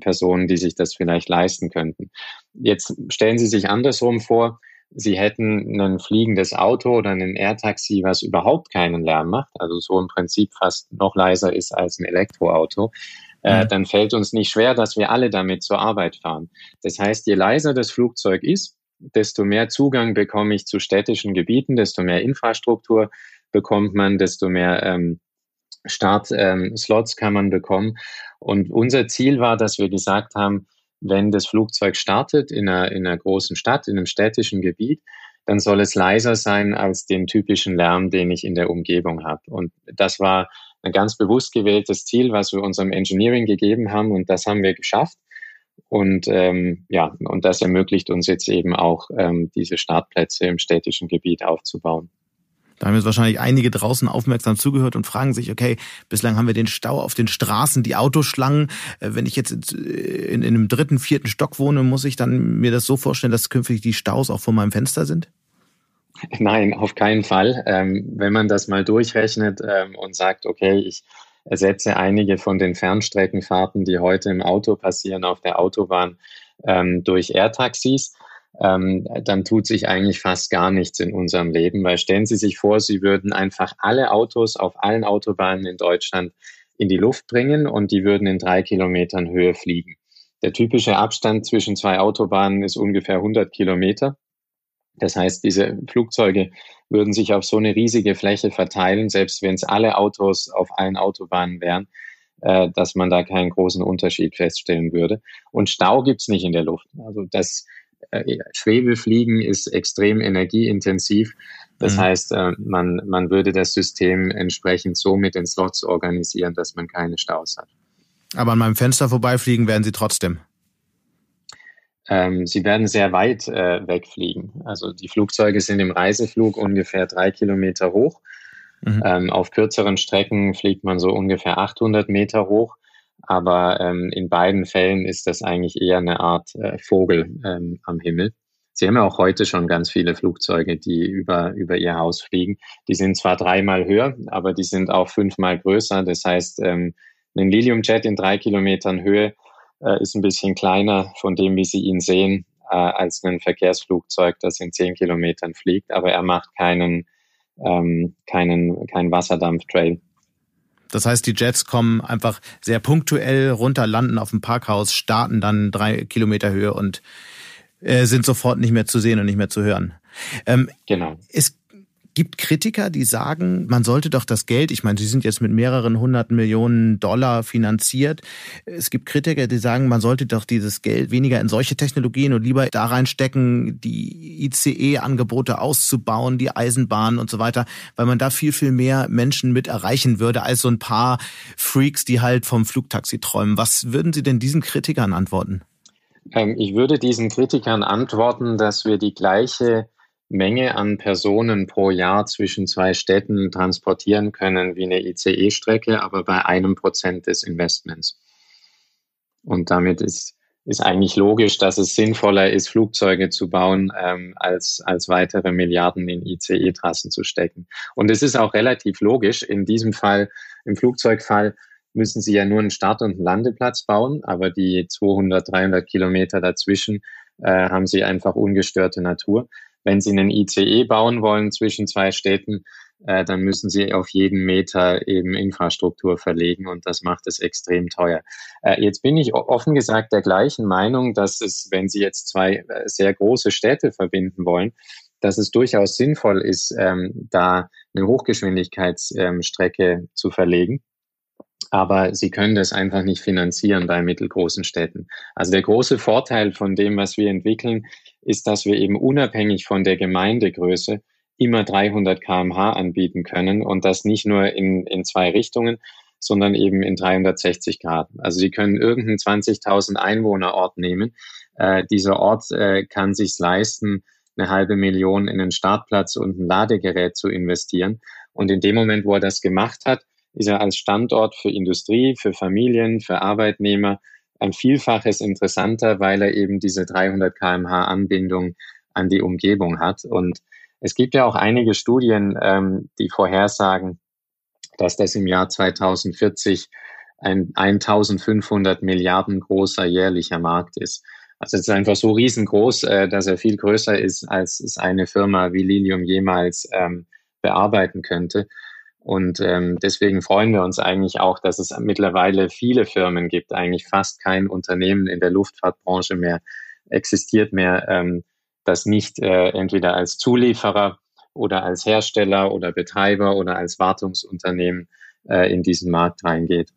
Personen, die sich das vielleicht leisten könnten. Jetzt stellen Sie sich andersrum vor, Sie hätten ein fliegendes Auto oder ein Air-Taxi, was überhaupt keinen Lärm macht, also so im Prinzip fast noch leiser ist als ein Elektroauto, äh, mhm. dann fällt uns nicht schwer, dass wir alle damit zur Arbeit fahren. Das heißt, je leiser das Flugzeug ist, desto mehr Zugang bekomme ich zu städtischen Gebieten, desto mehr Infrastruktur bekommt man, desto mehr ähm, Startslots ähm, kann man bekommen. Und unser Ziel war, dass wir gesagt haben, wenn das Flugzeug startet in einer, in einer großen Stadt, in einem städtischen Gebiet, dann soll es leiser sein als den typischen Lärm, den ich in der Umgebung habe. Und das war ein ganz bewusst gewähltes Ziel, was wir unserem Engineering gegeben haben und das haben wir geschafft. Und ähm, ja, und das ermöglicht uns jetzt eben auch, ähm, diese Startplätze im städtischen Gebiet aufzubauen. Da haben jetzt wahrscheinlich einige draußen aufmerksam zugehört und fragen sich, okay, bislang haben wir den Stau auf den Straßen, die Autoschlangen. Äh, wenn ich jetzt in, in einem dritten, vierten Stock wohne, muss ich dann mir das so vorstellen, dass künftig die Staus auch vor meinem Fenster sind? Nein, auf keinen Fall. Ähm, wenn man das mal durchrechnet ähm, und sagt, okay, ich ersetze einige von den Fernstreckenfahrten, die heute im Auto passieren, auf der Autobahn ähm, durch Airtaxis, ähm, dann tut sich eigentlich fast gar nichts in unserem Leben, weil stellen Sie sich vor, Sie würden einfach alle Autos auf allen Autobahnen in Deutschland in die Luft bringen und die würden in drei Kilometern Höhe fliegen. Der typische Abstand zwischen zwei Autobahnen ist ungefähr 100 Kilometer. Das heißt, diese Flugzeuge würden sich auf so eine riesige Fläche verteilen, selbst wenn es alle Autos auf allen Autobahnen wären, äh, dass man da keinen großen Unterschied feststellen würde. Und Stau gibt's nicht in der Luft. Also das Schwebefliegen ist extrem energieintensiv. Das mhm. heißt, äh, man, man würde das System entsprechend so mit den Slots organisieren, dass man keine Staus hat. Aber an meinem Fenster vorbeifliegen werden Sie trotzdem? Ähm, sie werden sehr weit äh, wegfliegen. Also die Flugzeuge sind im Reiseflug ungefähr drei Kilometer hoch. Mhm. Ähm, auf kürzeren Strecken fliegt man so ungefähr 800 Meter hoch. Aber ähm, in beiden Fällen ist das eigentlich eher eine Art äh, Vogel ähm, am Himmel. Sie haben ja auch heute schon ganz viele Flugzeuge, die über, über ihr Haus fliegen. Die sind zwar dreimal höher, aber die sind auch fünfmal größer. Das heißt, ähm, ein Lilium-Jet in drei Kilometern Höhe äh, ist ein bisschen kleiner von dem, wie Sie ihn sehen, äh, als ein Verkehrsflugzeug, das in zehn Kilometern fliegt. Aber er macht keinen, ähm, keinen, keinen Wasserdampftrail. Das heißt, die Jets kommen einfach sehr punktuell runter, landen auf dem Parkhaus, starten dann drei Kilometer Höhe und äh, sind sofort nicht mehr zu sehen und nicht mehr zu hören. Ähm, genau. Es gibt Kritiker, die sagen, man sollte doch das Geld, ich meine, sie sind jetzt mit mehreren hundert Millionen Dollar finanziert. Es gibt Kritiker, die sagen, man sollte doch dieses Geld weniger in solche Technologien und lieber da reinstecken, die ICE-Angebote auszubauen, die Eisenbahn und so weiter, weil man da viel, viel mehr Menschen mit erreichen würde als so ein paar Freaks, die halt vom Flugtaxi träumen. Was würden Sie denn diesen Kritikern antworten? Ähm, ich würde diesen Kritikern antworten, dass wir die gleiche Menge an Personen pro Jahr zwischen zwei Städten transportieren können wie eine ICE-Strecke, aber bei einem Prozent des Investments. Und damit ist, ist eigentlich logisch, dass es sinnvoller ist, Flugzeuge zu bauen, ähm, als, als weitere Milliarden in ICE-Trassen zu stecken. Und es ist auch relativ logisch. In diesem Fall, im Flugzeugfall, müssen sie ja nur einen Start- und einen Landeplatz bauen, aber die 200, 300 Kilometer dazwischen äh, haben sie einfach ungestörte Natur. Wenn Sie einen ICE bauen wollen zwischen zwei Städten, äh, dann müssen Sie auf jeden Meter eben Infrastruktur verlegen und das macht es extrem teuer. Äh, jetzt bin ich offen gesagt der gleichen Meinung, dass es, wenn Sie jetzt zwei äh, sehr große Städte verbinden wollen, dass es durchaus sinnvoll ist, ähm, da eine Hochgeschwindigkeitsstrecke ähm, zu verlegen aber sie können das einfach nicht finanzieren bei mittelgroßen Städten. Also der große Vorteil von dem, was wir entwickeln, ist, dass wir eben unabhängig von der Gemeindegröße immer 300 kmh anbieten können und das nicht nur in, in zwei Richtungen, sondern eben in 360 Grad. Also Sie können irgendeinen 20.000 Einwohnerort nehmen. Äh, dieser Ort äh, kann sich leisten, eine halbe Million in einen Startplatz und ein Ladegerät zu investieren. Und in dem Moment, wo er das gemacht hat, ist er als Standort für Industrie, für Familien, für Arbeitnehmer ein Vielfaches interessanter, weil er eben diese 300 kmh Anbindung an die Umgebung hat. Und es gibt ja auch einige Studien, ähm, die vorhersagen, dass das im Jahr 2040 ein 1500 Milliarden großer jährlicher Markt ist. Also es ist einfach so riesengroß, äh, dass er viel größer ist, als es eine Firma wie Lilium jemals ähm, bearbeiten könnte. Und ähm, deswegen freuen wir uns eigentlich auch, dass es mittlerweile viele Firmen gibt, eigentlich fast kein Unternehmen in der Luftfahrtbranche mehr existiert mehr, ähm, das nicht äh, entweder als Zulieferer oder als Hersteller oder Betreiber oder als Wartungsunternehmen äh, in diesen Markt reingeht.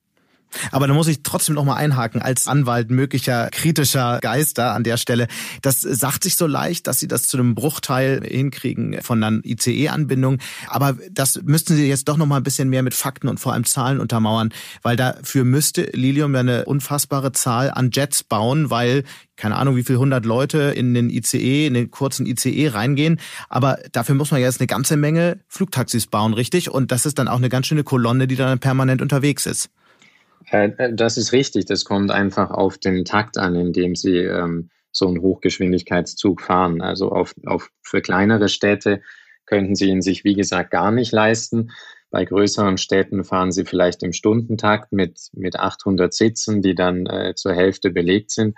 Aber da muss ich trotzdem noch mal einhaken als Anwalt möglicher kritischer Geister an der Stelle. Das sagt sich so leicht, dass Sie das zu einem Bruchteil hinkriegen von einer ICE-Anbindung. Aber das müssten Sie jetzt doch noch mal ein bisschen mehr mit Fakten und vor allem Zahlen untermauern, weil dafür müsste Lilium ja eine unfassbare Zahl an Jets bauen, weil keine Ahnung, wie viel hundert Leute in den ICE, in den kurzen ICE reingehen. Aber dafür muss man jetzt eine ganze Menge Flugtaxis bauen, richtig? Und das ist dann auch eine ganz schöne Kolonne, die dann permanent unterwegs ist. Äh, das ist richtig. Das kommt einfach auf den Takt an, in dem Sie ähm, so einen Hochgeschwindigkeitszug fahren. Also auf, auf, für kleinere Städte könnten Sie ihn sich, wie gesagt, gar nicht leisten. Bei größeren Städten fahren Sie vielleicht im Stundentakt mit, mit 800 Sitzen, die dann äh, zur Hälfte belegt sind.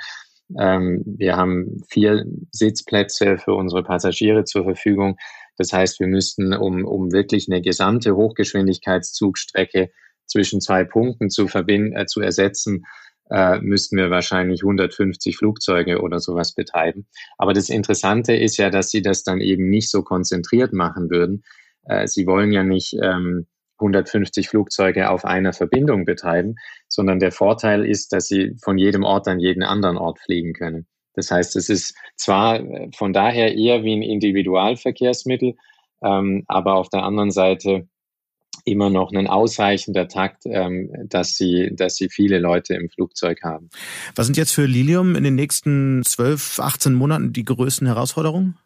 Ähm, wir haben vier Sitzplätze für unsere Passagiere zur Verfügung. Das heißt, wir müssten, um, um wirklich eine gesamte Hochgeschwindigkeitszugstrecke zwischen zwei Punkten zu verbinden, äh, zu ersetzen, äh, müssten wir wahrscheinlich 150 Flugzeuge oder sowas betreiben. Aber das Interessante ist ja, dass sie das dann eben nicht so konzentriert machen würden. Äh, sie wollen ja nicht ähm, 150 Flugzeuge auf einer Verbindung betreiben, sondern der Vorteil ist, dass sie von jedem Ort an jeden anderen Ort fliegen können. Das heißt, es ist zwar äh, von daher eher wie ein Individualverkehrsmittel, ähm, aber auf der anderen Seite immer noch ein ausreichender Takt, ähm, dass sie, dass sie viele Leute im Flugzeug haben. Was sind jetzt für Lilium in den nächsten 12, 18 Monaten die größten Herausforderungen?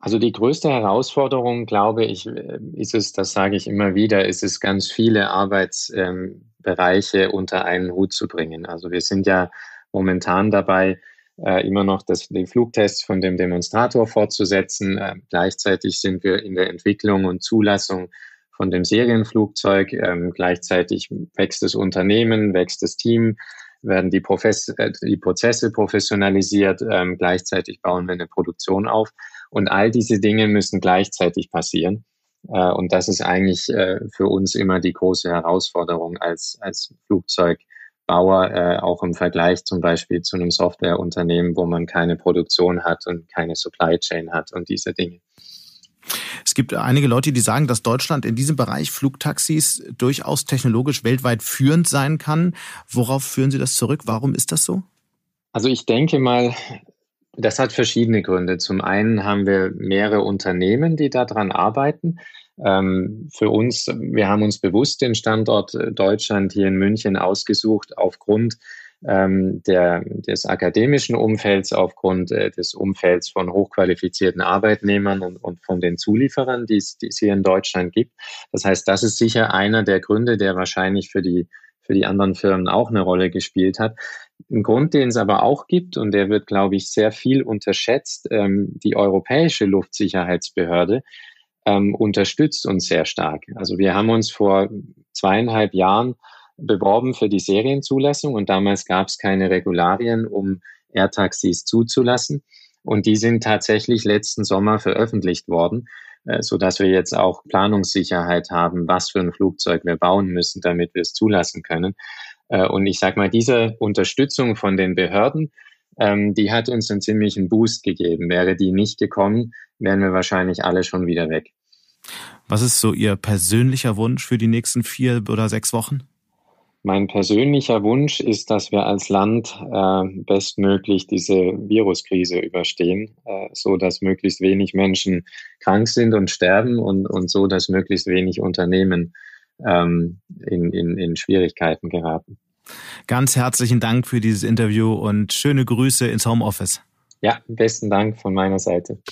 Also die größte Herausforderung, glaube ich, äh, ist es, das sage ich immer wieder, ist es ganz viele Arbeitsbereiche ähm, unter einen Hut zu bringen. Also wir sind ja momentan dabei, äh, immer noch das, den Flugtest von dem Demonstrator fortzusetzen. Äh, gleichzeitig sind wir in der Entwicklung und Zulassung von dem Serienflugzeug. Ähm, gleichzeitig wächst das Unternehmen, wächst das Team, werden die, Profes äh, die Prozesse professionalisiert, ähm, gleichzeitig bauen wir eine Produktion auf. Und all diese Dinge müssen gleichzeitig passieren. Äh, und das ist eigentlich äh, für uns immer die große Herausforderung als, als Flugzeugbauer, äh, auch im Vergleich zum Beispiel zu einem Softwareunternehmen, wo man keine Produktion hat und keine Supply Chain hat und diese Dinge. Es gibt einige Leute, die sagen, dass Deutschland in diesem Bereich Flugtaxis durchaus technologisch weltweit führend sein kann. Worauf führen Sie das zurück? Warum ist das so? Also ich denke mal, das hat verschiedene Gründe. Zum einen haben wir mehrere Unternehmen, die daran arbeiten. Ähm, für uns, wir haben uns bewusst den Standort Deutschland hier in München ausgesucht aufgrund ähm, der, des akademischen Umfelds, aufgrund äh, des Umfelds von hochqualifizierten Arbeitnehmern und, und von den Zulieferern, die es, hier in Deutschland gibt. Das heißt, das ist sicher einer der Gründe, der wahrscheinlich für die für die anderen Firmen auch eine Rolle gespielt hat. Ein Grund, den es aber auch gibt, und der wird, glaube ich, sehr viel unterschätzt, ähm, die Europäische Luftsicherheitsbehörde ähm, unterstützt uns sehr stark. Also wir haben uns vor zweieinhalb Jahren beworben für die Serienzulassung und damals gab es keine Regularien, um Airtaxis zuzulassen. Und die sind tatsächlich letzten Sommer veröffentlicht worden, äh, so dass wir jetzt auch Planungssicherheit haben, was für ein Flugzeug wir bauen müssen, damit wir es zulassen können. Äh, und ich sage mal, diese Unterstützung von den Behörden, ähm, die hat uns einen ziemlichen Boost gegeben. Wäre die nicht gekommen, wären wir wahrscheinlich alle schon wieder weg. Was ist so Ihr persönlicher Wunsch für die nächsten vier oder sechs Wochen? Mein persönlicher Wunsch ist, dass wir als Land äh, bestmöglich diese Viruskrise überstehen, äh, so dass möglichst wenig Menschen krank sind und sterben und, und so, dass möglichst wenig Unternehmen ähm, in, in, in Schwierigkeiten geraten. Ganz herzlichen Dank für dieses Interview und schöne Grüße ins Homeoffice. Ja, besten Dank von meiner Seite.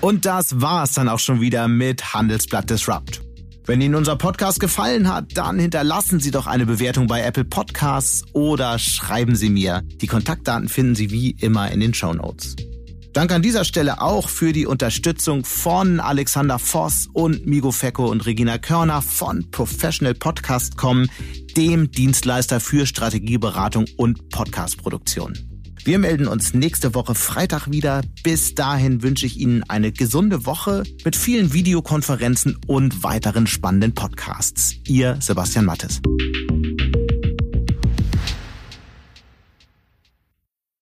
Und das war's dann auch schon wieder mit Handelsblatt Disrupt. Wenn Ihnen unser Podcast gefallen hat, dann hinterlassen Sie doch eine Bewertung bei Apple Podcasts oder schreiben Sie mir. Die Kontaktdaten finden Sie wie immer in den Show Notes. Danke an dieser Stelle auch für die Unterstützung von Alexander Voss und Migo Fecko und Regina Körner von Professional Podcast.com, dem Dienstleister für Strategieberatung und Podcastproduktion. Wir melden uns nächste Woche Freitag wieder. Bis dahin wünsche ich Ihnen eine gesunde Woche mit vielen Videokonferenzen und weiteren spannenden Podcasts. Ihr Sebastian Mattes.